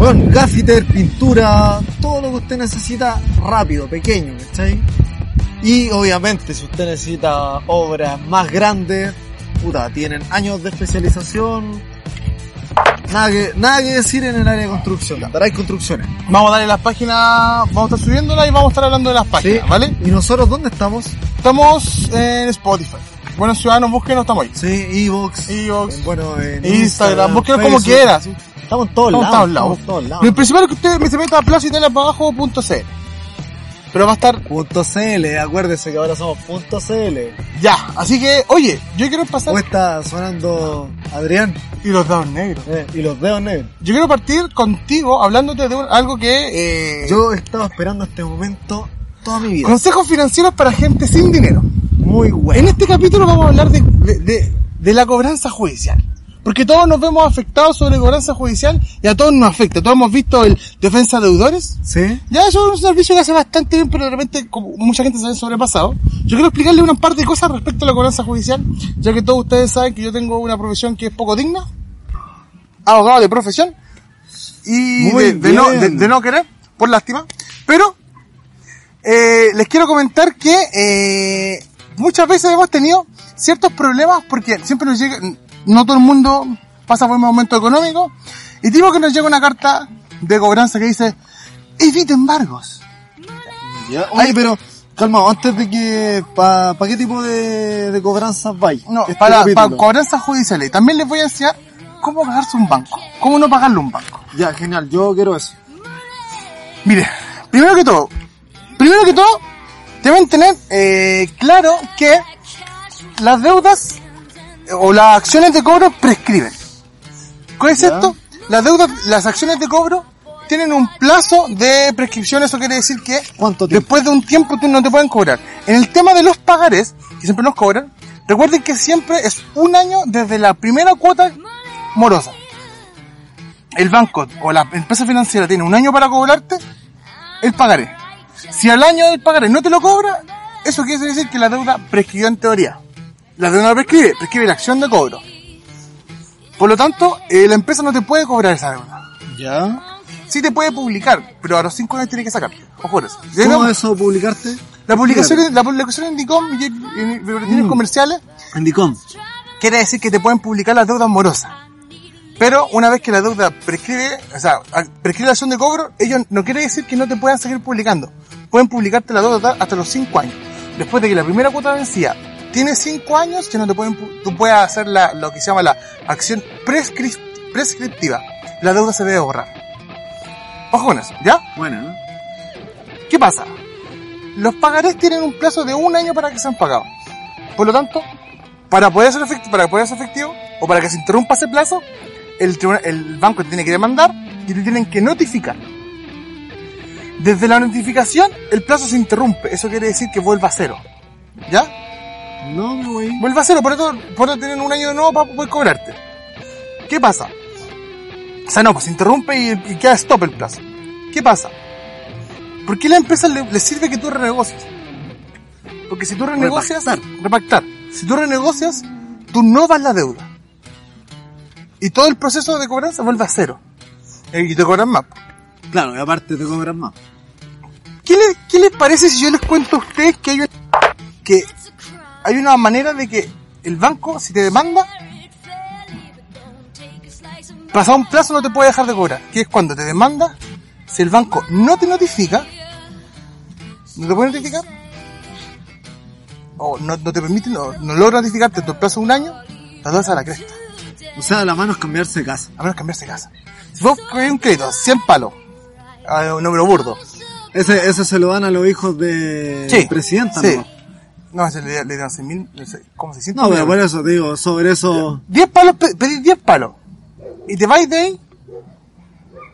bueno, gaffiter, pintura, todo lo que usted necesita rápido, pequeño, ¿cachai? Y obviamente si usted necesita obras más grandes, puta, tienen años de especialización. Nada que, nada que decir en el área de construcción. Daray Construcciones. Vamos a darle las páginas, vamos a estar subiéndolas y vamos a estar hablando de las páginas, Sí. ¿vale? ¿Y nosotros dónde estamos? Estamos en Spotify. Bueno, ciudadanos, búsquenos, estamos ahí. Sí, Evox. Evox, Bueno, en Instagram, búsquenos como quieras. ¿sí? Estamos en todos Estamos lados. lados. estamos en todos lados. Lo principal es que usted se meta a plazitelabajo.cl. Pero va a estar Punto CL, acuérdese que ahora somos punto CL. ya. Así que, oye, yo quiero pasar... ¿Cómo está sonando Adrián? Y los dados negros. Eh, y los dedos negros. Yo quiero partir contigo hablándote de un- algo que... Eh, Yo he estado esperando este momento toda mi vida. Consejos financieros para gente sin dinero. Muy En bueno. este capítulo vamos a hablar de, de, de- de la cobranza judicial. Porque todos nos vemos afectados sobre cobranza judicial y a todos nos afecta. Todos hemos visto el defensa de deudores. ¿Sí? Ya eso es un servicio que hace bastante bien, pero de repente como mucha gente se ve sobrepasado. Yo quiero explicarle una par de cosas respecto a la cobranza judicial, ya que todos ustedes saben que yo tengo una profesión que es poco digna. Abogado de profesión. Y de, de no, de no querer, por lástima. Pero eh, les quiero comentar que eh, muchas veces hemos tenido ciertos problemas porque siempre nos llega, no todo el mundo pasa por un momento económico y digo que nos llega una carta de cobranza que dice evite embargos. Ya. Oye, pero, calma, antes de que, ¿para qué tipo de, de cobranzas vais? No, Este para, para cobranzas judiciales. Y también les voy a enseñar cómo pagarse un banco, cómo no pagarle un banco. Ya, genial, yo quiero eso. Mire, primero que todo, primero que todo, deben tener eh, claro que las deudas eh, o las acciones de cobro prescriben. ¿Qué es esto? Las deudas, las acciones de cobro tienen un plazo de prescripción, eso quiere decir que después de un tiempo tú no te pueden cobrar. En el tema de los pagares, que siempre nos cobran, recuerden que siempre es un año desde la primera cuota morosa. El banco o la empresa financiera tiene un año para cobrarte el pagaré. Si al año del pagaré no te lo cobra, eso quiere decir que la deuda prescribió en teoría. La deuda no prescribe, prescribe la acción de cobro. Por lo tanto, eh, la empresa no te puede cobrar esa deuda. Ya. Sí te puede publicar, pero a los 5 años tiene que sacar. Ojo eso. ¿Cómo no- eso publicarte? la publicación, la publicación en DICOM y en, en- Mm. comerciales En Dicom. quiere decir que te pueden publicar las deudas morosas. Pero una vez que la deuda prescribe, o sea, prescribe la acción de cobro, ellos no quiere decir que no te puedan seguir publicando. Pueden publicarte la deuda hasta los 5 años. Después de que la primera cuota vencida tiene 5 años, ya no te pueden, pu- tú puedes hacer la, lo que se llama la acción prescrip- prescriptiva. La deuda se debe borrar. Ojo con eso, ¿ya? Bueno, ¿no? ¿Qué pasa? Los pagarés tienen un plazo de un año para que sean pagados. Por lo tanto, para poder ser efectivo, para poder ser efectivo o para que se interrumpa ese plazo, el, tribunal- el banco te tiene que demandar y te tienen que notificar. Desde la notificación, el plazo se interrumpe. Eso quiere decir que vuelva a cero. ¿Ya? No me voy. Vuelve a cero, por eso, por eso tienen un año de nuevo para poder cobrarte. ¿Qué pasa? O sea, no, pues se interrumpe y, y queda stop el plazo. ¿Qué pasa? ¿Por qué a la empresa le, le sirve que tú renegocias? Porque si tú renegocias, Repactar. repactar. Si tú renegocias, tú no vas la deuda. Y todo el proceso de cobranza vuelve a cero. Eh, Y te cobran más. Claro, y aparte te cobran más. ¿Qué, le- qué les parece si yo les cuento a ustedes que hay, un- que hay una manera de que el banco, si te demanda, pasado un plazo no te puede dejar de cobrar? Que es cuando te demanda, si el banco no te notifica, no te puede notificar, o no, no te permite, no, no logra notificarte en tu plazo de un año, la deuda a la cresta, O sea, la mano es cambiarse de casa. a menos cambiarse de casa. Si vos un crédito, 100 palos, a un número burdo, Ese, ese se lo dan a los hijos de Sí, presidenta, sí. ¿no? No, ese le, le dan 100 mil, ¿cómo se siente? No, pero por eso te digo, sobre eso... 10 palos, pe- pedís 10 palos. Y te vais de ahí,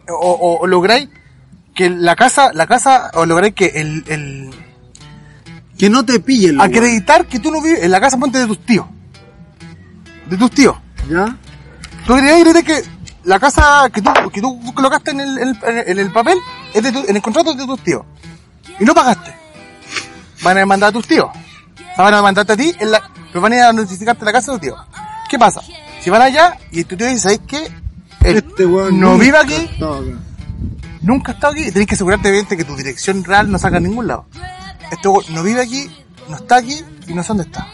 o, o, o lográis que la casa, la casa, o lograr que el, el Que no te pillen, acreditar que tú no vives en la casa ponte de tus tíos. De tus tíos. ¿Ya? Tú acreditas que la casa que tú, que tú colocaste en el, en el, en el papel es de tu- en el contrato es de tus tíos. Y no pagaste. Van a demandar a tus tíos. O sea, van a mandarte a ti, en la, pero van a ir a notificarte la casa de tus tíos. ¿Qué pasa? Si van allá y tu tío dice, ¿sabes qué? Este weón no vive aquí, nunca ha estado aquí, y tenés que asegurarte evidente que tu dirección real no salga a ningún lado. Este weón no vive aquí, no está aquí y no sé dónde está.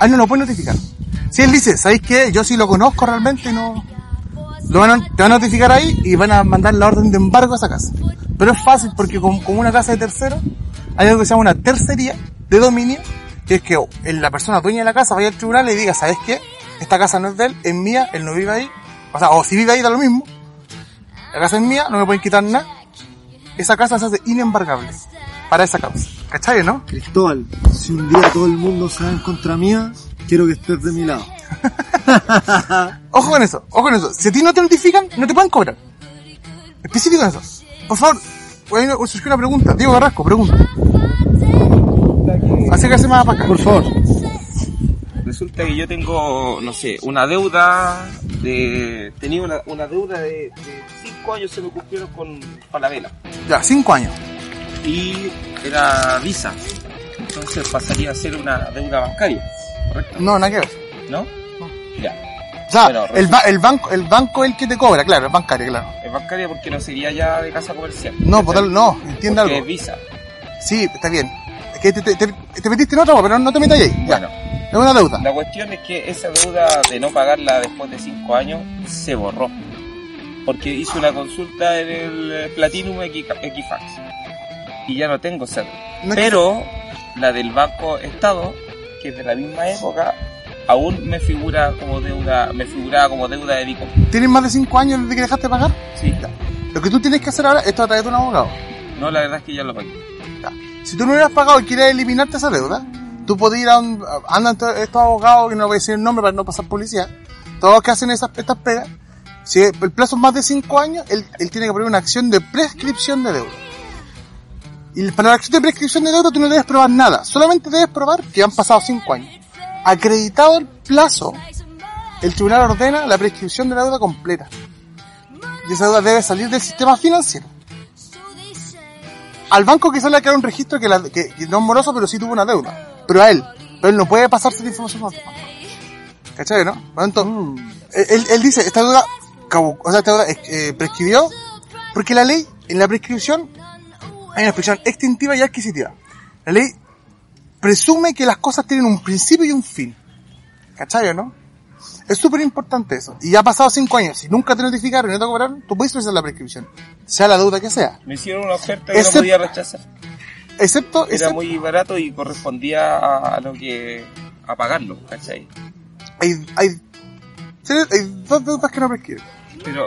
A él no lo puede notificar. Si él dice, ¿sabéis qué? Yo sí lo conozco realmente no... Lo van a, te van a notificar ahí y van a mandar la orden de embargo a esa casa. Pero es fácil porque con, una casa de tercero hay algo que se llama una tercería de dominio, que es que la persona dueña de la casa vaya al tribunal y diga, ¿sabes qué? Esta casa no es de él, es mía, él no vive ahí. O sea, o si vive ahí da lo mismo. La casa es mía, no me pueden quitar nada. Esa casa se hace inembargable para esa causa. ¿Cachai, no? Cristóbal, si un día todo el mundo se va en contra mía, quiero que estés de mi lado. Ojo con eso, ojo con eso. Si a ti no te notifican, no te pueden cobrar. Específico en eso. Por favor, surgió una pregunta. Diego Carrasco, pregunta. Acércase más para acá. Por favor. Resulta que yo tengo, no sé, una deuda de... Tenía una, una deuda de, de cinco años se me cumplieron con Falabella. Ya, cinco años. Y era Visa. Entonces pasaría a ser una deuda bancaria. ¿Correcto? No, nada que ver. ¿No? Ya. O sea, Bueno, el, ba- el banco, el banco es el que te cobra, claro, es bancario, claro. Es bancaria porque no sería ya de casa comercial. No, por tal- no, entiende Porque algo. es Visa. Sí, está bien. Es que te, te, te- te metiste en otra, pero no te metas ahí. Ya. Bueno, Es una deuda. la cuestión es que esa deuda de no pagarla después de cinco años se borró. Porque hice una consulta en el eh, Platinum Equi- Equifax. Y ya no tengo esa deuda. No Pero la del Banco Estado, que es de la misma época, aún me figura como deuda, me figuraba como deuda de Dicom. ¿Tienes más de cinco años desde que dejaste de pagar? Sí. Lo que tú tienes que hacer ahora es través de un abogado. No, la verdad es que ya lo pagué. Ya. Si tú no hubieras pagado y quieres eliminarte esa deuda, tú podés ir a un, andan to- estos abogados, que no voy a decir el nombre para no pasar policía, todos los que hacen esas, estas pegas, si el plazo es más de 5 años, él, él tiene que poner una acción de prescripción de deuda. Y para la acción de prescripción de deuda tú no debes probar nada, solamente debes probar que han pasado 5 años. Acreditado el plazo, el tribunal ordena la prescripción de la deuda completa. Y esa deuda debe salir del sistema financiero al banco quizás le ha quedado un registro que, la- que- que no es moroso, pero sí tuvo una deuda. Pero a él. Pero él no puede pasarse la información a otro banco. ¿Cachai, no? Por lo tanto, él, él dice, esta deuda, o sea, esta deuda eh, prescribió, porque la ley, en la prescripción, hay una prescripción extintiva y adquisitiva. La ley presume que las cosas tienen un principio y un fin. ¿Cachai, o no? Es súper importante eso. Y ya ha pasado cinco años. Si nunca te notificaron y no te cobraron, tú puedes utilizar la prescripción. Sea la deuda que sea. Me hicieron una oferta que Ese- no podía rechazar. Excepto, Era excepto muy barato y correspondía a, a lo que, a pagarlo, ¿cachai? hay, hay, sí, hay dos deudas que no prescriben. Pero,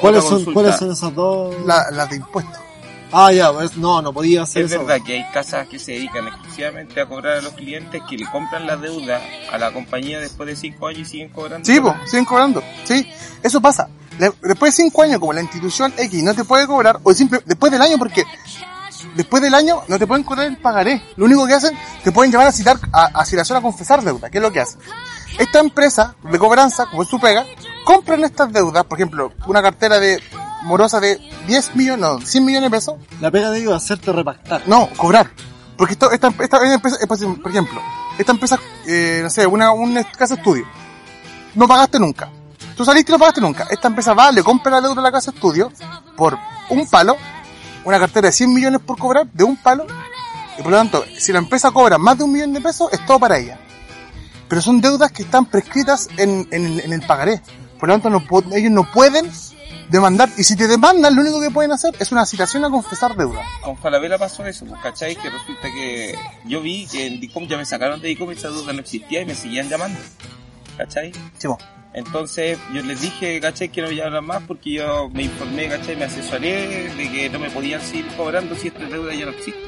¿Cuáles son. ¿Cuáles son esas dos? La, las de impuestos. Ah, ya, pues, no, no podía hacer Es eso. verdad que hay casas que se dedican exclusivamente a cobrar a los clientes que le compran la deuda a la compañía después de cinco años y siguen cobrando. Sí, pues, siguen cobrando. Sí, eso pasa. Después de cinco años, como la institución X no te puede cobrar, o simple, después del año, porque después del año no te pueden cobrar el pagaré. Lo único que hacen, te pueden llevar a citar, a, a citación a confesar deuda. ¿Qué es lo que hacen? Esta empresa de cobranza, como es su pega, compran estas deudas, por ejemplo, una cartera de morosa de 10 millones, no, 100 millones de pesos, La pega de ellos es hacerte repactar. No, cobrar. Porque esto, esta, esta empresa, eh, pues, por ejemplo, esta empresa, eh, no sé, una, una casa estudio, no pagaste nunca. Tú saliste y no pagaste nunca. Esta empresa va, le compra la deuda a la casa estudio por un palo, una cartera de 100 millones por cobrar, de un palo, y por lo tanto, si la empresa cobra más de un millón de pesos, es todo para ella. Pero son deudas que están prescritas en, en, en el pagaré. Por lo tanto, no, ellos no pueden demandar, y si te demandan, lo único que pueden hacer es una citación a confesar deuda. Con Falabella pasó eso, pues, ¿cachai? Que resulta que yo vi que en Dicom ya me sacaron de Dicom y esa deuda no existía y me seguían llamando, ¿cachai? Sí, po. Entonces yo les dije, ¿cachai? Que no me llamaran más porque yo me informé, ¿cachai? Me asesoré de que no me podían seguir cobrando si esta deuda ya no existe.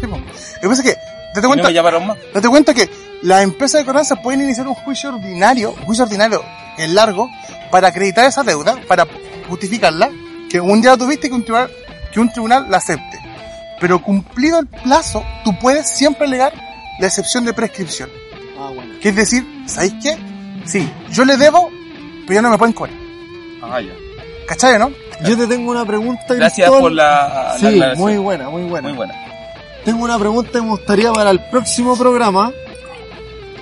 Sí, po. Lo que pasa es que, date Y no cuenta, me llamaron más. date cuenta que las empresas de cobranza pueden iniciar un juicio ordinario, un juicio ordinario es largo, para acreditar esa deuda, para justificarla, que un día tuviste que un tribunal que un tribunal la acepte. Pero cumplido el plazo, tú puedes siempre alegar la excepción de prescripción. Ah, bueno. Que es decir, ¿sabéis qué? Sí, yo le debo, pero ya no me pueden cobrar. Ah, ya. ¿Cachai, no? Yo te tengo una pregunta, Gracias Cristóbal. por la, la Sí, aclaración. muy buena, muy buena. Muy buena. Tengo una pregunta que me gustaría para el próximo programa.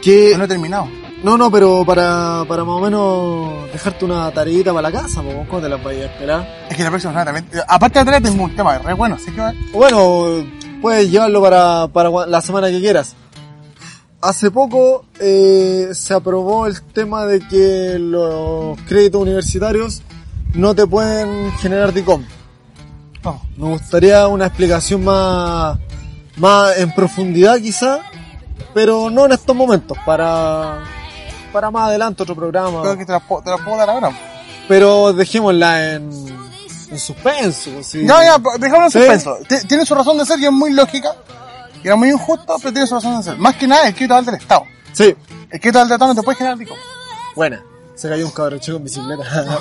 Que No he terminado. No, no, pero para, para más o menos dejarte una tareita para la casa, pues, ¿cómo te las vayas a esperar? Es que la próxima semana también. eh, Aparte de atrás tengo un tema re bueno, así que Bueno, puedes llevarlo para, para la semana que quieras. Hace poco eh, se aprobó el tema de que los créditos universitarios no te pueden generar DICOM. no. Me gustaría una explicación más, más en profundidad quizá, pero no en estos momentos, para, para más adelante otro programa. Creo que te la, puedo- te la puedo dar ahora. Pero dejémosla en, en suspenso. sí. Ya, ya, dejamos en Sí. suspenso. Tiene su razón de ser y es muy lógica. Y era muy injusto, pero tiene su razón de ser. Más que nada, el al del Estado. Sí, El al del Estado no te puede generar rico. buena. Se cayó un cabrón chico en bicicleta.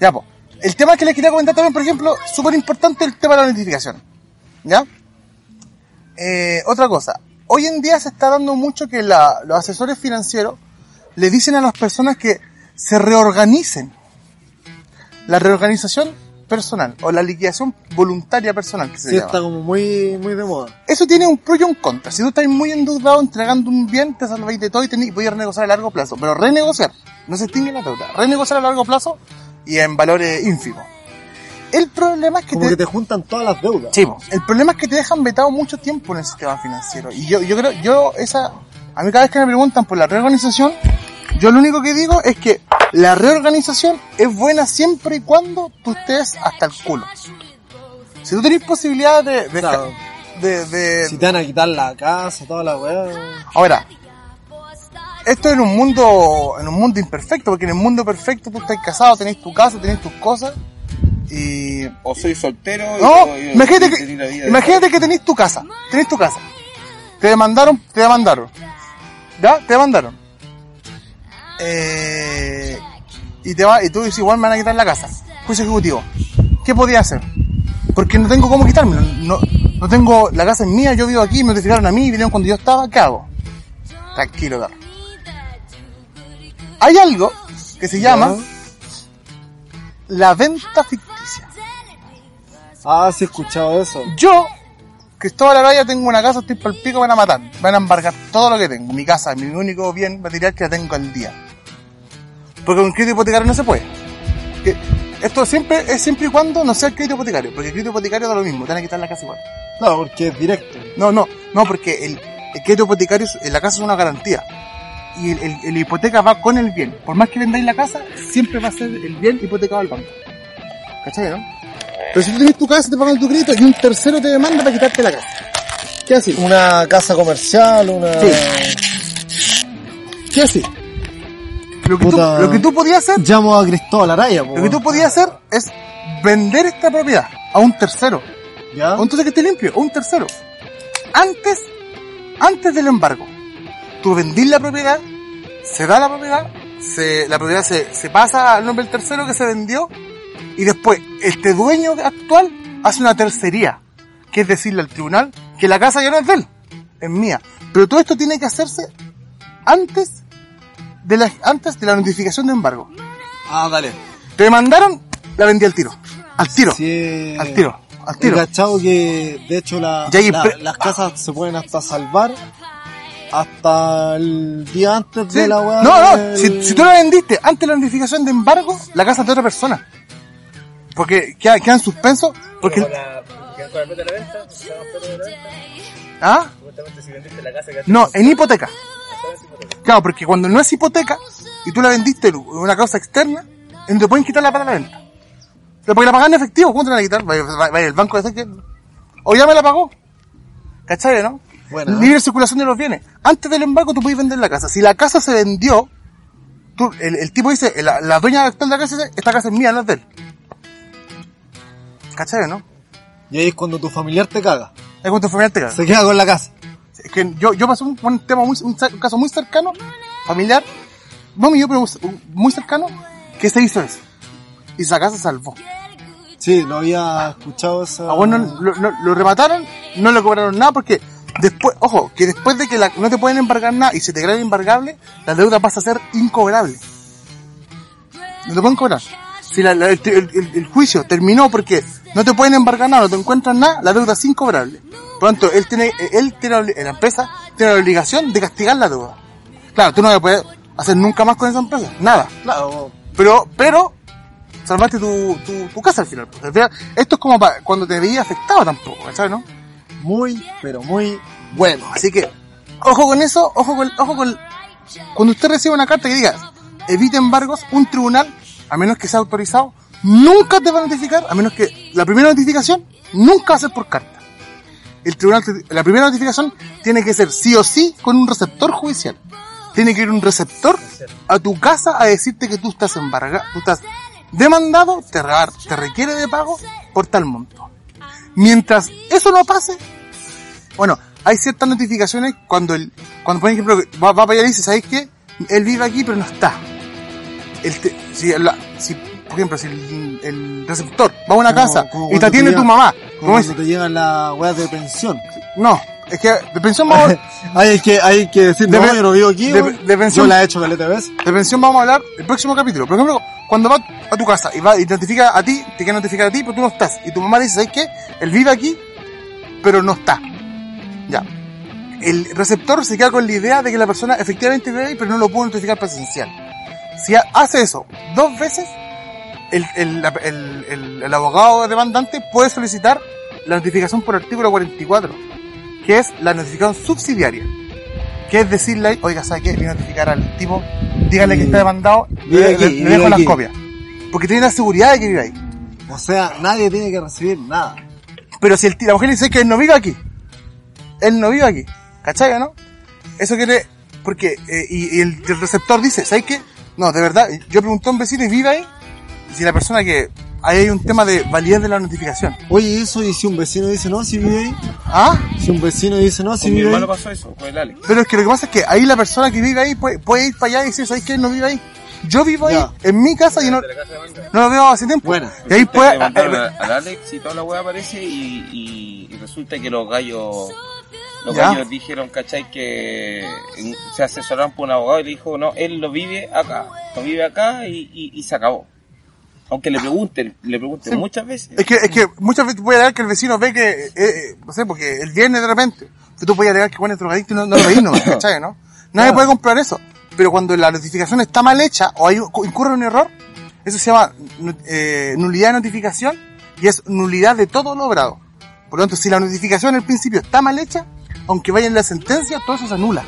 Ya, pues. El tema que les quería comentar también, por ejemplo, súper importante el tema de la notificación. ¿Ya? Eh, otra cosa. Hoy en día se está dando mucho que la- los asesores financieros le dicen a las personas que se reorganicen. La reorganización personal o la liquidación voluntaria personal que se sí, llama. está como muy, muy de moda. Eso tiene un pro y un contra. Si tú estás muy endeudado entregando un bien, te salváis de todo y tenés, podías renegociar a largo plazo. Pero renegociar, no se extingue la deuda. Renegociar a largo plazo y en valores ínfimos. El problema es que Como te... que te juntan todas las deudas. Sí, el problema es que te dejan vetado mucho tiempo en el sistema financiero. Y yo, yo creo, yo esa, a mí cada vez que me preguntan por la reorganización, yo lo único que digo es que la reorganización es buena siempre y cuando tú estés hasta el culo. Si tú tenés posibilidad de, de, Claro. de, de- Si te van a quitar la casa, toda la weá. Ahora, esto en un mundo, en un mundo imperfecto, porque en el mundo perfecto tú estás casado, tenés tu casa, tenés tus cosas, y... O soy soltero. y No, todo, y- imagínate y que, imagínate que tenés tu casa, tenés tu casa. Te demandaron, te demandaron. ¿Ya? Te demandaron. Eh, y te va, y tú dices, igual me van a quitar la casa. Juicio ejecutivo. ¿Qué podía hacer? Porque no tengo cómo quitármelo. No, no tengo, la casa es mía, yo vivo aquí, me notificaron a mí, vinieron cuando yo estaba, ¿qué hago? Tranquilo, Carlos. Hay algo que se llama la venta ficticia. Ah, sí he escuchado eso. Yo, Cristóbal Araya, tengo una casa, estoy el pico, van a matar. Van a embargar todo lo que tengo. Mi casa mi único bien material que la tengo al día. Porque con crédito hipotecario no se puede. Que esto siempre es siempre y cuando no sea el crédito hipotecario. Porque el crédito hipotecario da lo mismo, te van a quitar la casa igual. No, porque es directo. No, no, no, porque el, el crédito hipotecario, la casa es una garantía. Y el, el- el hipoteca va con el bien. Por más que vendáis la casa, siempre va a ser el bien hipotecado al banco. ¿Cachai, no? Pero si tú tienes tu casa, te pagan tu crédito y un tercero te demanda para quitarte la casa. ¿Qué así? Una casa comercial, una... Sí. ¿Qué así? Lo que, tú, lo que tú podías hacer, Llamo a Cristóbal Araya, po. lo que tú podías hacer es vender esta propiedad a un tercero. ¿Ya? O entonces que esté limpio, o un tercero. Antes, antes del embargo, tú vendís la propiedad, se da la propiedad, se, la propiedad se, se pasa al nombre del tercero que se vendió, y después este dueño actual hace una tercería, que es decirle al tribunal que la casa ya no es de él, es mía. Pero todo esto tiene que hacerse antes de la, antes de la notificación de embargo. Ah, dale. Te mandaron, la vendí al tiro. Al tiro. Sí. Al tiro. Al tiro. cachado que, de hecho, la- la- las casas se pueden hasta salvar hasta el día antes Sí. de la weá. No, no, del- si, si tú la vendiste antes de la notificación de embargo, la casa es de otra persona. Porque queda, queda en suspenso, porque... ¿Ah? No, en hipoteca. Claro, porque cuando no es hipoteca, y tú la vendiste en una causa externa, no te pueden quitar la plata de la venta. Pero porque la pagan en efectivo, ¿cómo te la van a quitar? Vaya, vaya, vaya, el banco dice que... O ya me la pagó. ¿Cachai, no? Bueno. Libre circulación de los bienes. Antes del embargo tú puedes vender la casa. Si la casa se vendió, tú, el, el tipo dice, la, la dueña actual de la casa dice, esta casa es mía, no es de él. ¿Cachai, no? Y ahí es cuando tu familiar te caga. Es cuando tu familiar te caga. Se queda con la casa. Es que yo, yo pasé un, un tema muy, un, caso muy cercano, familiar, no mío, pero muy cercano, que se hizo eso. Y esa casa salvó. Sí, lo había escuchado esa... A bueno, lo, lo- lo remataron, no le cobraron nada porque después, ojo, que después de que la- no te pueden embargar nada y se te declara embargable, la deuda pasa a ser incobrable. No te pueden cobrar. Si la- la- el, el- el juicio terminó porque no te pueden embargar nada, no te encuentran nada, la deuda es incobrable. Por lo tanto, él tiene, él tiene, la empresa tiene la obligación de castigar la deuda. Claro, tú no vas a poder hacer nunca más con esa empresa, nada. Claro, Pero, pero, salvaste tu, tu, tu casa al final. pues. Al final, Esto es como pa- cuando te veía afectado tampoco, ¿sabes, no? muy, pero muy... Bueno, así que, ojo con eso, ojo con, ojo con, cuando usted recibe una carta que diga, evite embargos, un tribunal, a menos que sea autorizado, nunca te va a notificar, a menos que la primera notificación nunca va a ser por carta. El tribunal, la primera notificación tiene que ser sí o sí con un receptor judicial. Tiene que ir un receptor a tu casa a decirte que tú estás embargado, tú estás demandado, te, te requiere de pago por tal monto. Mientras eso no pase, bueno, hay ciertas notificaciones cuando el, cuando por ejemplo va, va para allá y dice, ¿sabes qué? Él vive aquí pero no está. El te- si, la- si, por ejemplo, si el, el receptor va a una Como- casa como y te atiende tu mamá, Como ¿cómo cuando te llegan las weas de pensión. No, es que de pensión vamos, hay que, hay que decir, De no, yo no vivo aquí, de- pensión- Yo la he hecho caleta de veces. de pensión vamos a hablar el próximo capítulo. Por ejemplo, cuando va a tu casa y va y te notifica a ti, te quiere notificar a ti, pero tú no estás. Y tu mamá dice, ¿sabes qué? Él vive aquí, pero no está. Ya. El receptor se queda con la idea de que la persona efectivamente vive ahí, pero no lo pudo notificar presencial. Si ha- hace eso dos veces, el, el, el- el- abogado demandante puede solicitar la notificación por artículo 44, que es la notificación subsidiaria. Que es decirle, oiga, ¿sabe qué? Viene a notificar al tipo, dígale que está demandado, le, aquí, le- le vive dejo las copias. Porque tiene la seguridad de que vive ahí. O sea, nadie tiene que recibir nada. Pero si el, la mujer dice que él no vive aquí, él no vive aquí, ¿cachai, no? Eso quiere, porque, eh, y, y el, el receptor dice, ¿sabes qué? No, de verdad, yo pregunté a un vecino y vive ahí, y si la persona que, ahí hay un tema de validez de la notificación. Oye, eso, y si un vecino dice no, si vive ahí. ¿Ah? Si un vecino dice no, si Con mi vive ahí. hermano pasó eso, con el Alex. Pero es que lo que pasa es que ahí la persona que vive ahí puede, puede ir para allá y decir, ¿sabes qué? Él no vive ahí. Yo vivo ahí, Ya. en mi casa, y no, no lo veo hace tiempo. Buena. Y ahí puede, que le mandaron a- al Alex y toda la weá aparece y, y, y resulta que los gallos los Ya. gallos dijeron, ¿cachai? Que se asesoraron por un abogado y le dijo, no, él lo vive acá, lo vive acá y, y, y se acabó. Aunque le pregunten, le pregunten Sí. muchas veces. Es que, es que muchas veces puede dar que el vecino ve que, eh, eh, no sé, porque el viernes de repente, tú puedes alegar que Juan es drogadicto y no, no lo veís, ¿no? ¿cachai, no? Nadie puede comprar eso. Pero cuando la notificación está mal hecha o hay, incurre un error, eso se llama eh, nulidad de notificación y es nulidad de todo lo obrado. Por lo tanto, si la notificación al principio está mal hecha, aunque vaya en la sentencia, todo eso se anula.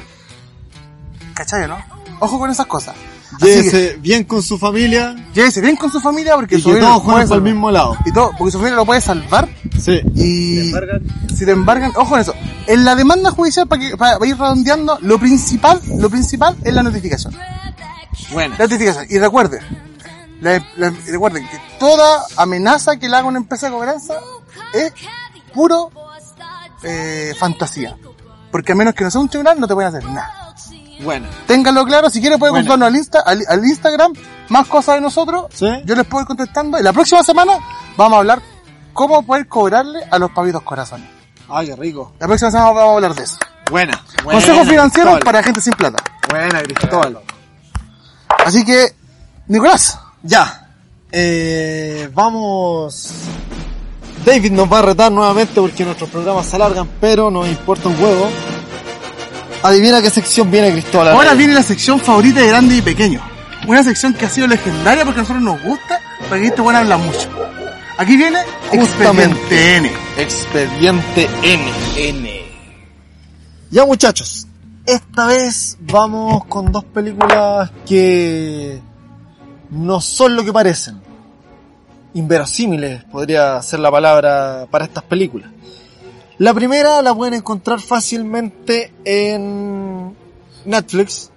¿Cachai, no? Ojo con esas cosas. Que, Llévese bien con su familia llévese bien con su familia porque y su que todos el salvar. mismo lado. Y todo, porque su familia lo puede salvar Sí. y si te embargan, ojo en eso. En la demanda judicial, para, que, para, ir redondeando, lo principal, lo principal es la notificación. Buena. La notificación. Y recuerden, la- recuerden que toda amenaza que le haga una empresa de cobranza es puro eh, fantasía. Porque a menos que no sea un tribunal, no te pueden hacer nada. Buena. Ténganlo claro, si quieren pueden Bueno. contarnos al, Insta, al, al Instagram más cosas de nosotros. Sí. Yo les puedo ir contestando. Y la próxima semana vamos a hablar cómo poder cobrarle a los pavitos corazones. Ay, qué rico. La próxima semana vamos a hablar de eso. Buena. Buena, Consejos financieros Cristóbal. para gente sin plata. Buena, Cristóbal. Así que, Nicolás, Ya. Eh, vamos. David nos va a retar nuevamente porque nuestros programas se alargan, pero nos importa un huevo. Adivina qué sección viene Cristóbal. ahora viene la sección favorita de grande y pequeño. Una sección que ha sido legendaria porque a nosotros nos gusta, porque este bueno habla mucho. Aquí viene Justamente. Expediente N. Expediente N. N. Ya muchachos, esta vez vamos con dos películas que no son lo que parecen. Inverosímiles podría ser la palabra para estas películas. La primera la pueden encontrar fácilmente en Netflix,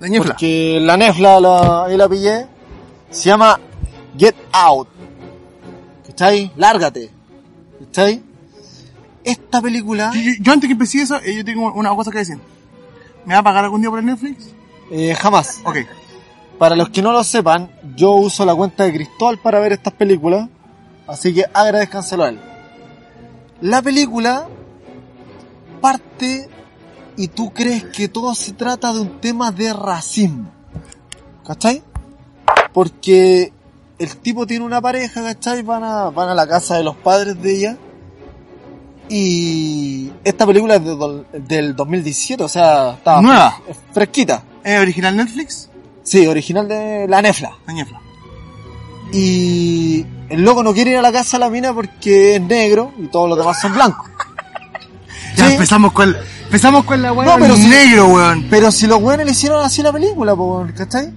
La ñefla. porque la Nefla la, ahí la pillé. Se llama Get Out. ¿Cachai? Lárgate. ¿Cachai? Esta película... Yo, yo- yo antes que empecé eso, eh, yo tengo una cosa que decir. ¿Me va a pagar algún día por el Netflix? Eh, jamás. Ok. Para los que no lo sepan, yo uso la cuenta de Cristóbal para ver estas películas. Así que agradezcanselo a él. La película parte y tú crees que todo se trata de un tema de racismo. ¿Cachai? Porque el tipo tiene una pareja, ¿cachai? Van a, van a la casa de los padres de ella. Y esta película es de do- del 2017, o sea, está Nueva. fresquita. ¿Es original Netflix? Sí, original de la Nefla. Añefla. Y el loco no quiere ir a la casa de la mina porque es negro y todos los demás son blancos. Ya Sí. empezamos con, empezamos con la weá No, pero si- negro, weón. Pero si los weones le hicieron así la película, weón, ¿cachai?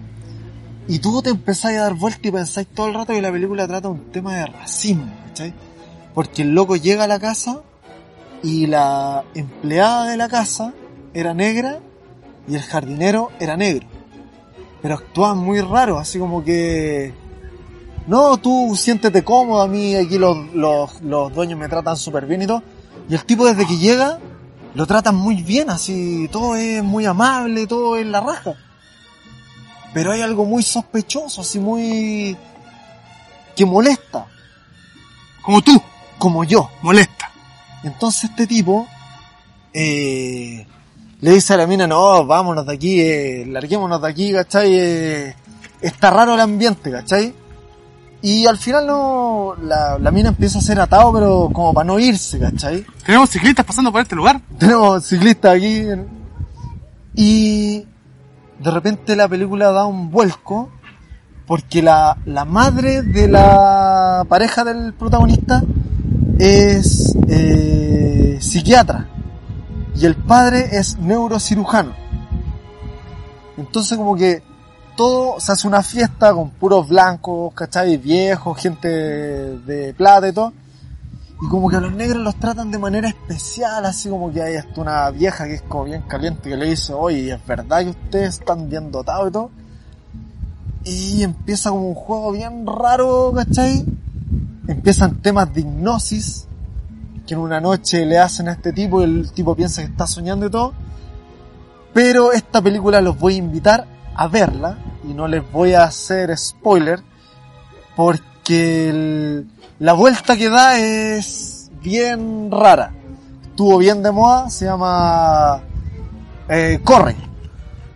Y tú te empezás a dar vuelta y pensáis todo el rato que la película trata un tema de racismo, ¿cachai? Porque el loco llega a la casa y la empleada de la casa era negra y el jardinero era negro. Pero actuaban muy raro, así como que... No, tú siéntete cómodo, a mí aquí los, los, los dueños me tratan súper bien y todo. Y el tipo desde que llega lo tratan muy bien, así, todo es muy amable, todo es la raja. Pero hay algo muy sospechoso, así muy... que molesta, Como tú, como yo. molesta. Entonces este tipo eh, le dice a la mina, no, vámonos de aquí, eh, larguémonos de aquí, ¿cachai? Eh, está raro el ambiente, ¿cachai? Y al final no, la, la mina empieza a ser atado, pero como para no irse, ¿cachai? Tenemos ciclistas pasando por este lugar. Tenemos ciclistas aquí. Y de repente la película da un vuelco porque la, la madre de la pareja del protagonista es eh, psiquiatra y el padre es neurocirujano. Entonces como que todo se hace una fiesta con puros blancos, ¿cachai? Viejos, gente de plata y todo. Y como que a los negros los tratan de manera especial, así como que hay una vieja que es como bien caliente que le dice, oye, es verdad que ustedes están bien dotados y todo. Y empieza como un juego bien raro, ¿cachai? Empiezan temas de hipnosis, que en una noche le hacen a este tipo y el tipo piensa que está soñando y todo. Pero esta película los voy a invitar a verla y no les voy a hacer spoiler porque el- la vuelta que da es bien rara. Estuvo bien de moda, se llama eh, Corre.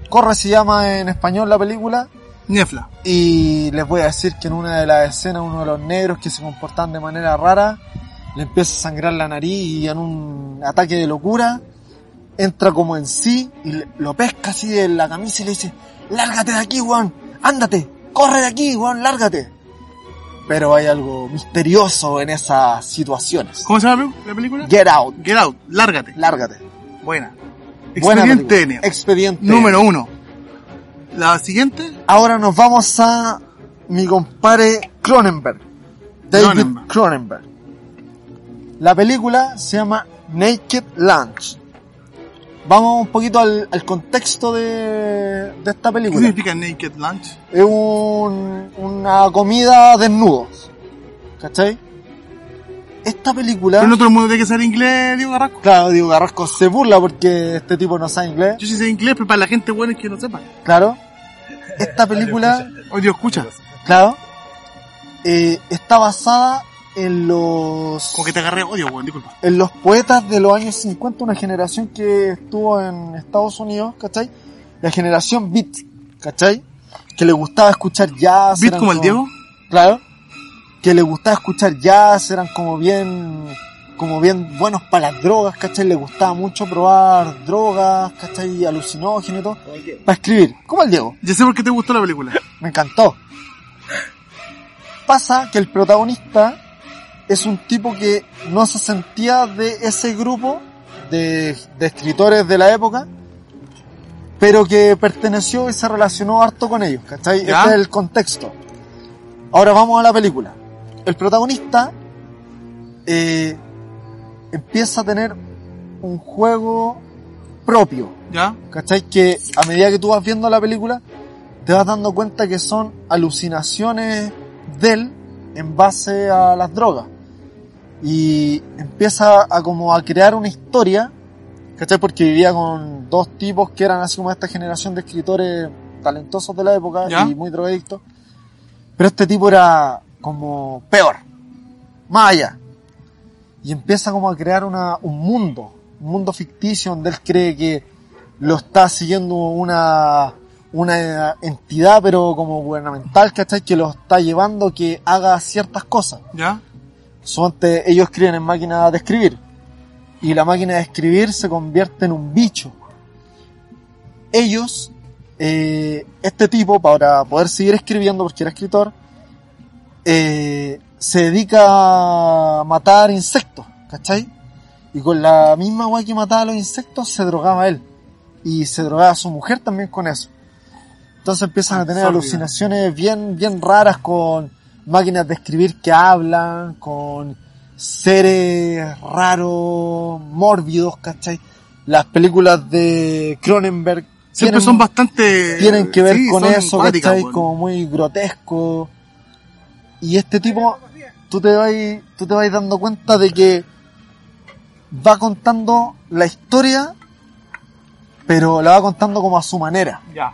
Corre se llama en español la película Niefla. y les voy a decir que en una de las escenas uno de los negros que se comportan de manera rara le empieza a sangrar la nariz y en un ataque de locura entra como en sí y lo pesca así de la camisa y le dice lárgate de aquí Juan, ándate, corre de aquí Juan, lárgate. Pero hay algo misterioso en esas situaciones. ¿Cómo se llama la película? Get out, Get Out. Lárgate. lárgate. Buena. Buena Expediente. N. Expediente Número uno. La siguiente. Ahora nos vamos a mi compadre Cronenberg. David Cronenberg. Cronenberg. La película se llama Naked Lunch. Vamos un poquito al, al contexto de, de esta ¿Qué película. significa Naked Lunch? Es un- una comida desnudos. ¿Cachai? Esta película... Pero no todo el mundo tiene que saber inglés, Diego Garrasco. Claro, Diego Carrasco se burla porque este tipo no sabe inglés. Yo sí sé inglés, pero para la gente buena es que no sepa. Claro. Esta película... Dios escucha. Claro. eh, está basada en los Como que te agarré odio, weón, disculpa. en los poetas de los años 50, una generación que estuvo en Estados Unidos, ¿cachai? La generación beat, ¿cachai? Que le gustaba escuchar jazz. ¿Beat como el Diego? Claro. Que le gustaba escuchar jazz, eran como bien, como bien buenos para las drogas, ¿cachai? Le gustaba mucho probar drogas, ¿cachai? Alucinógenos y todo. Para escribir. Como el Diego. Ya sé por qué te gustó la película. Me encantó. Pasa que el protagonista es un tipo que no se sentía de ese grupo de, de escritores de la época, pero que perteneció y se relacionó harto con ellos, ¿cachai? Este es el contexto. Ahora vamos a la película. El protagonista eh, empieza a tener un juego propio, ¿Ya? ¿Cachai? Que a medida que tú vas viendo la película, te vas dando cuenta que son alucinaciones de él en base a las drogas. Y empieza a como a crear una historia, ¿cachai? Porque vivía con dos tipos que eran así como esta generación de escritores talentosos de la época ¿Ya? y muy drogadictos. Pero este tipo era como peor. más allá. Y empieza como a crear una, un mundo, un mundo ficticio donde él cree que lo está siguiendo una, una entidad pero como gubernamental, ¿cachai? Que lo está llevando que haga ciertas cosas. ¿Ya? Suponte, ellos escriben en máquina de escribir. Y la máquina de escribir se convierte en un bicho. Ellos, eh, este tipo, para poder seguir escribiendo, porque era escritor, eh, se dedica a matar insectos, ¿cachai? Y con la misma guay que mataba a los insectos, se drogaba él. Y se drogaba a su mujer también con eso. Entonces empiezan a tener alucinaciones bien, bien raras con máquinas de escribir que hablan, con seres raros, mórbidos, ¿cachai? Las películas de Cronenberg Siempre tienen- son bastante... tienen que ver sí, con eso, ¿cachai? Como muy grotesco. Y este tipo, tú te vas, tú te vas dando cuenta de que va contando la historia, pero la va contando como a su manera, Ya,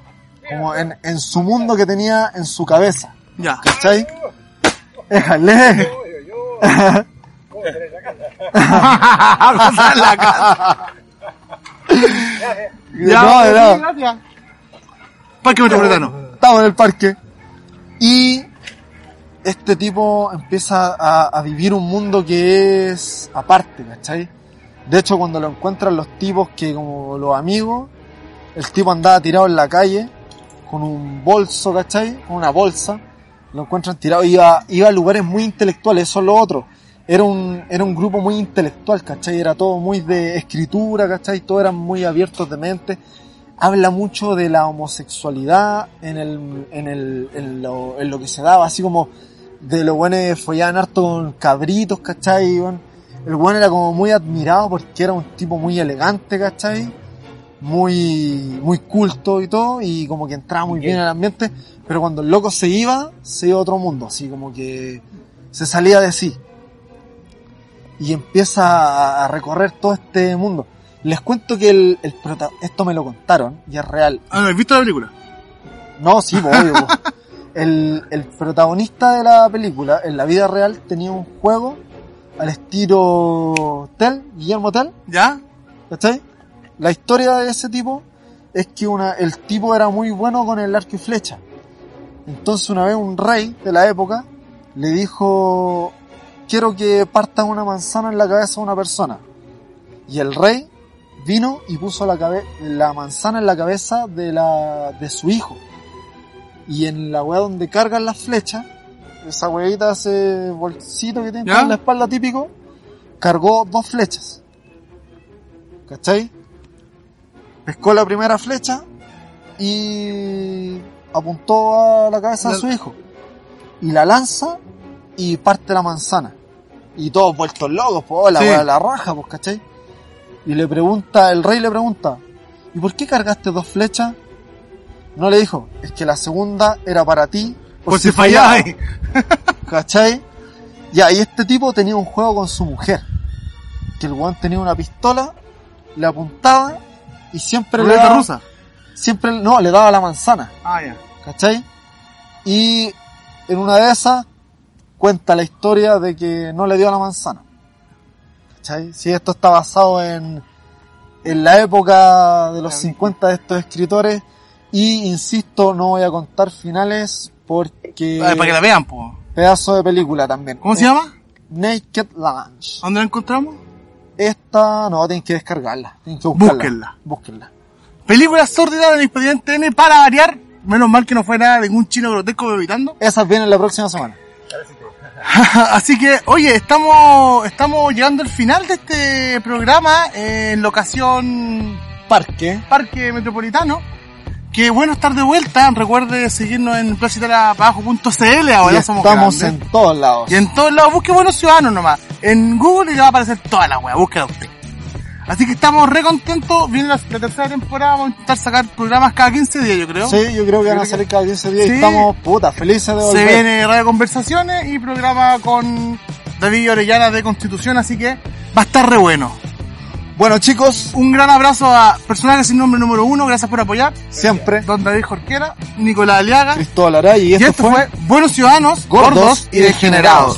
como en, en su mundo que tenía en su cabeza, ya. ¿cachai? Pasar la casa. no, no. gracias. Parque Metropolitano. estamos en el parque. Y este tipo empieza a, a vivir un mundo que es aparte, ¿cachai? De hecho, cuando lo encuentran los tipos que como los amigos, el tipo andaba tirado en la calle con un bolso, ¿cachai? Con una bolsa. Lo encuentran tirado, iba, iba a lugares muy intelectuales, eso es lo otro. Era un, era un grupo muy intelectual, ¿cachai? Era todo muy de escritura, ¿cachai? Todos eran muy abiertos de mente habla mucho de la homosexualidad en el, en el, en lo, que se daba, así como de los buenos follaban harto con cabritos, ¿cachai? Weón. El buen era como muy admirado porque era un tipo muy elegante, ¿cachai? Muy, muy culto y todo, y como que entraba muy bien en el ambiente, pero cuando el loco se iba, se iba a otro mundo, así como que se salía de sí. Y empieza a- recorrer todo este mundo. Les cuento que el, el prota- esto me lo contaron y es real. Ah, ¿no has visto la película? No, sí, po, obvio. po. El, el protagonista de la película, en la vida real, tenía un juego al estilo Tell, Guillermo Tell, ¿Ya? ¿cachai? La historia de ese tipo es que una, el tipo era muy bueno con el arco y flecha. Entonces una vez un rey de la época le dijo, quiero que partas una manzana en la cabeza de una persona. Y el rey vino y puso la, cabe- la manzana en la cabeza de, la, de su hijo. Y en la weá donde cargan las flechas, esa weita, ese bolsito que tiene en la espalda típico, cargó dos flechas. ¿Cachai? Pescó la primera flecha y apuntó a la cabeza de su hijo. Y la lanza y parte la manzana. Y todos vueltos locos, pues, la Sí. la raja, pues, ¿cachai? Y le pregunta, el rey le pregunta, ¿y por qué cargaste dos flechas? No le dijo, es que la segunda era para ti. Por si fallaba. ¿Cachai? Ya, y este tipo tenía un juego con su mujer. Que el weón tenía una pistola, le apuntaba y siempre le daba, rusa. siempre, no, le daba la manzana. Ah, ya. ¿Cachai? Y en una de esas cuenta la historia de que no le dio la manzana. ¿Cachai? Si esto está basado en, en la época de los 50 de estos escritores y insisto, no voy a contar finales porque Ah, para que la vean, po. pedazo de película también. ¿Cómo se llama? Naked Lunch. ¿Dónde la encontramos? Esta no, tienen que descargarla, tienen que buscarla. Búsquenla. Búsquenla. Película sórdida del Expediente N para variar. Menos mal que no fue nada de ningún chino grotesco evitando. Esas vienen la próxima semana. Así que, oye, estamos, estamos llegando al final de este programa en locación Parque. Parque Metropolitano. Que bueno estar de vuelta. Recuerde seguirnos en placitarabajo.cl. Ahora Y somos estamos grandes. en todos lados. Y en todos lados, busque Buenos Ciudadanos nomás. En Google y le va a aparecer toda la wea, búsquela usted. Así que estamos re contentos. Viene la, la tercera temporada, vamos a intentar sacar programas cada 15 días, yo creo. Sí, yo creo que van a salir cada 15 días Sí. y estamos puta felices de Se volver. viene Radio Conversaciones y programa con David Orellana de Constitución, así que va a estar re bueno. Bueno chicos, Un gran abrazo a personajes sin nombre número uno, gracias por apoyar. siempre Don David Jorquera, Nicolás Aliaga. Cristóbal Araya y Y esto, fue Buenos Ciudadanos, Gordos Gordos y. Degenerados.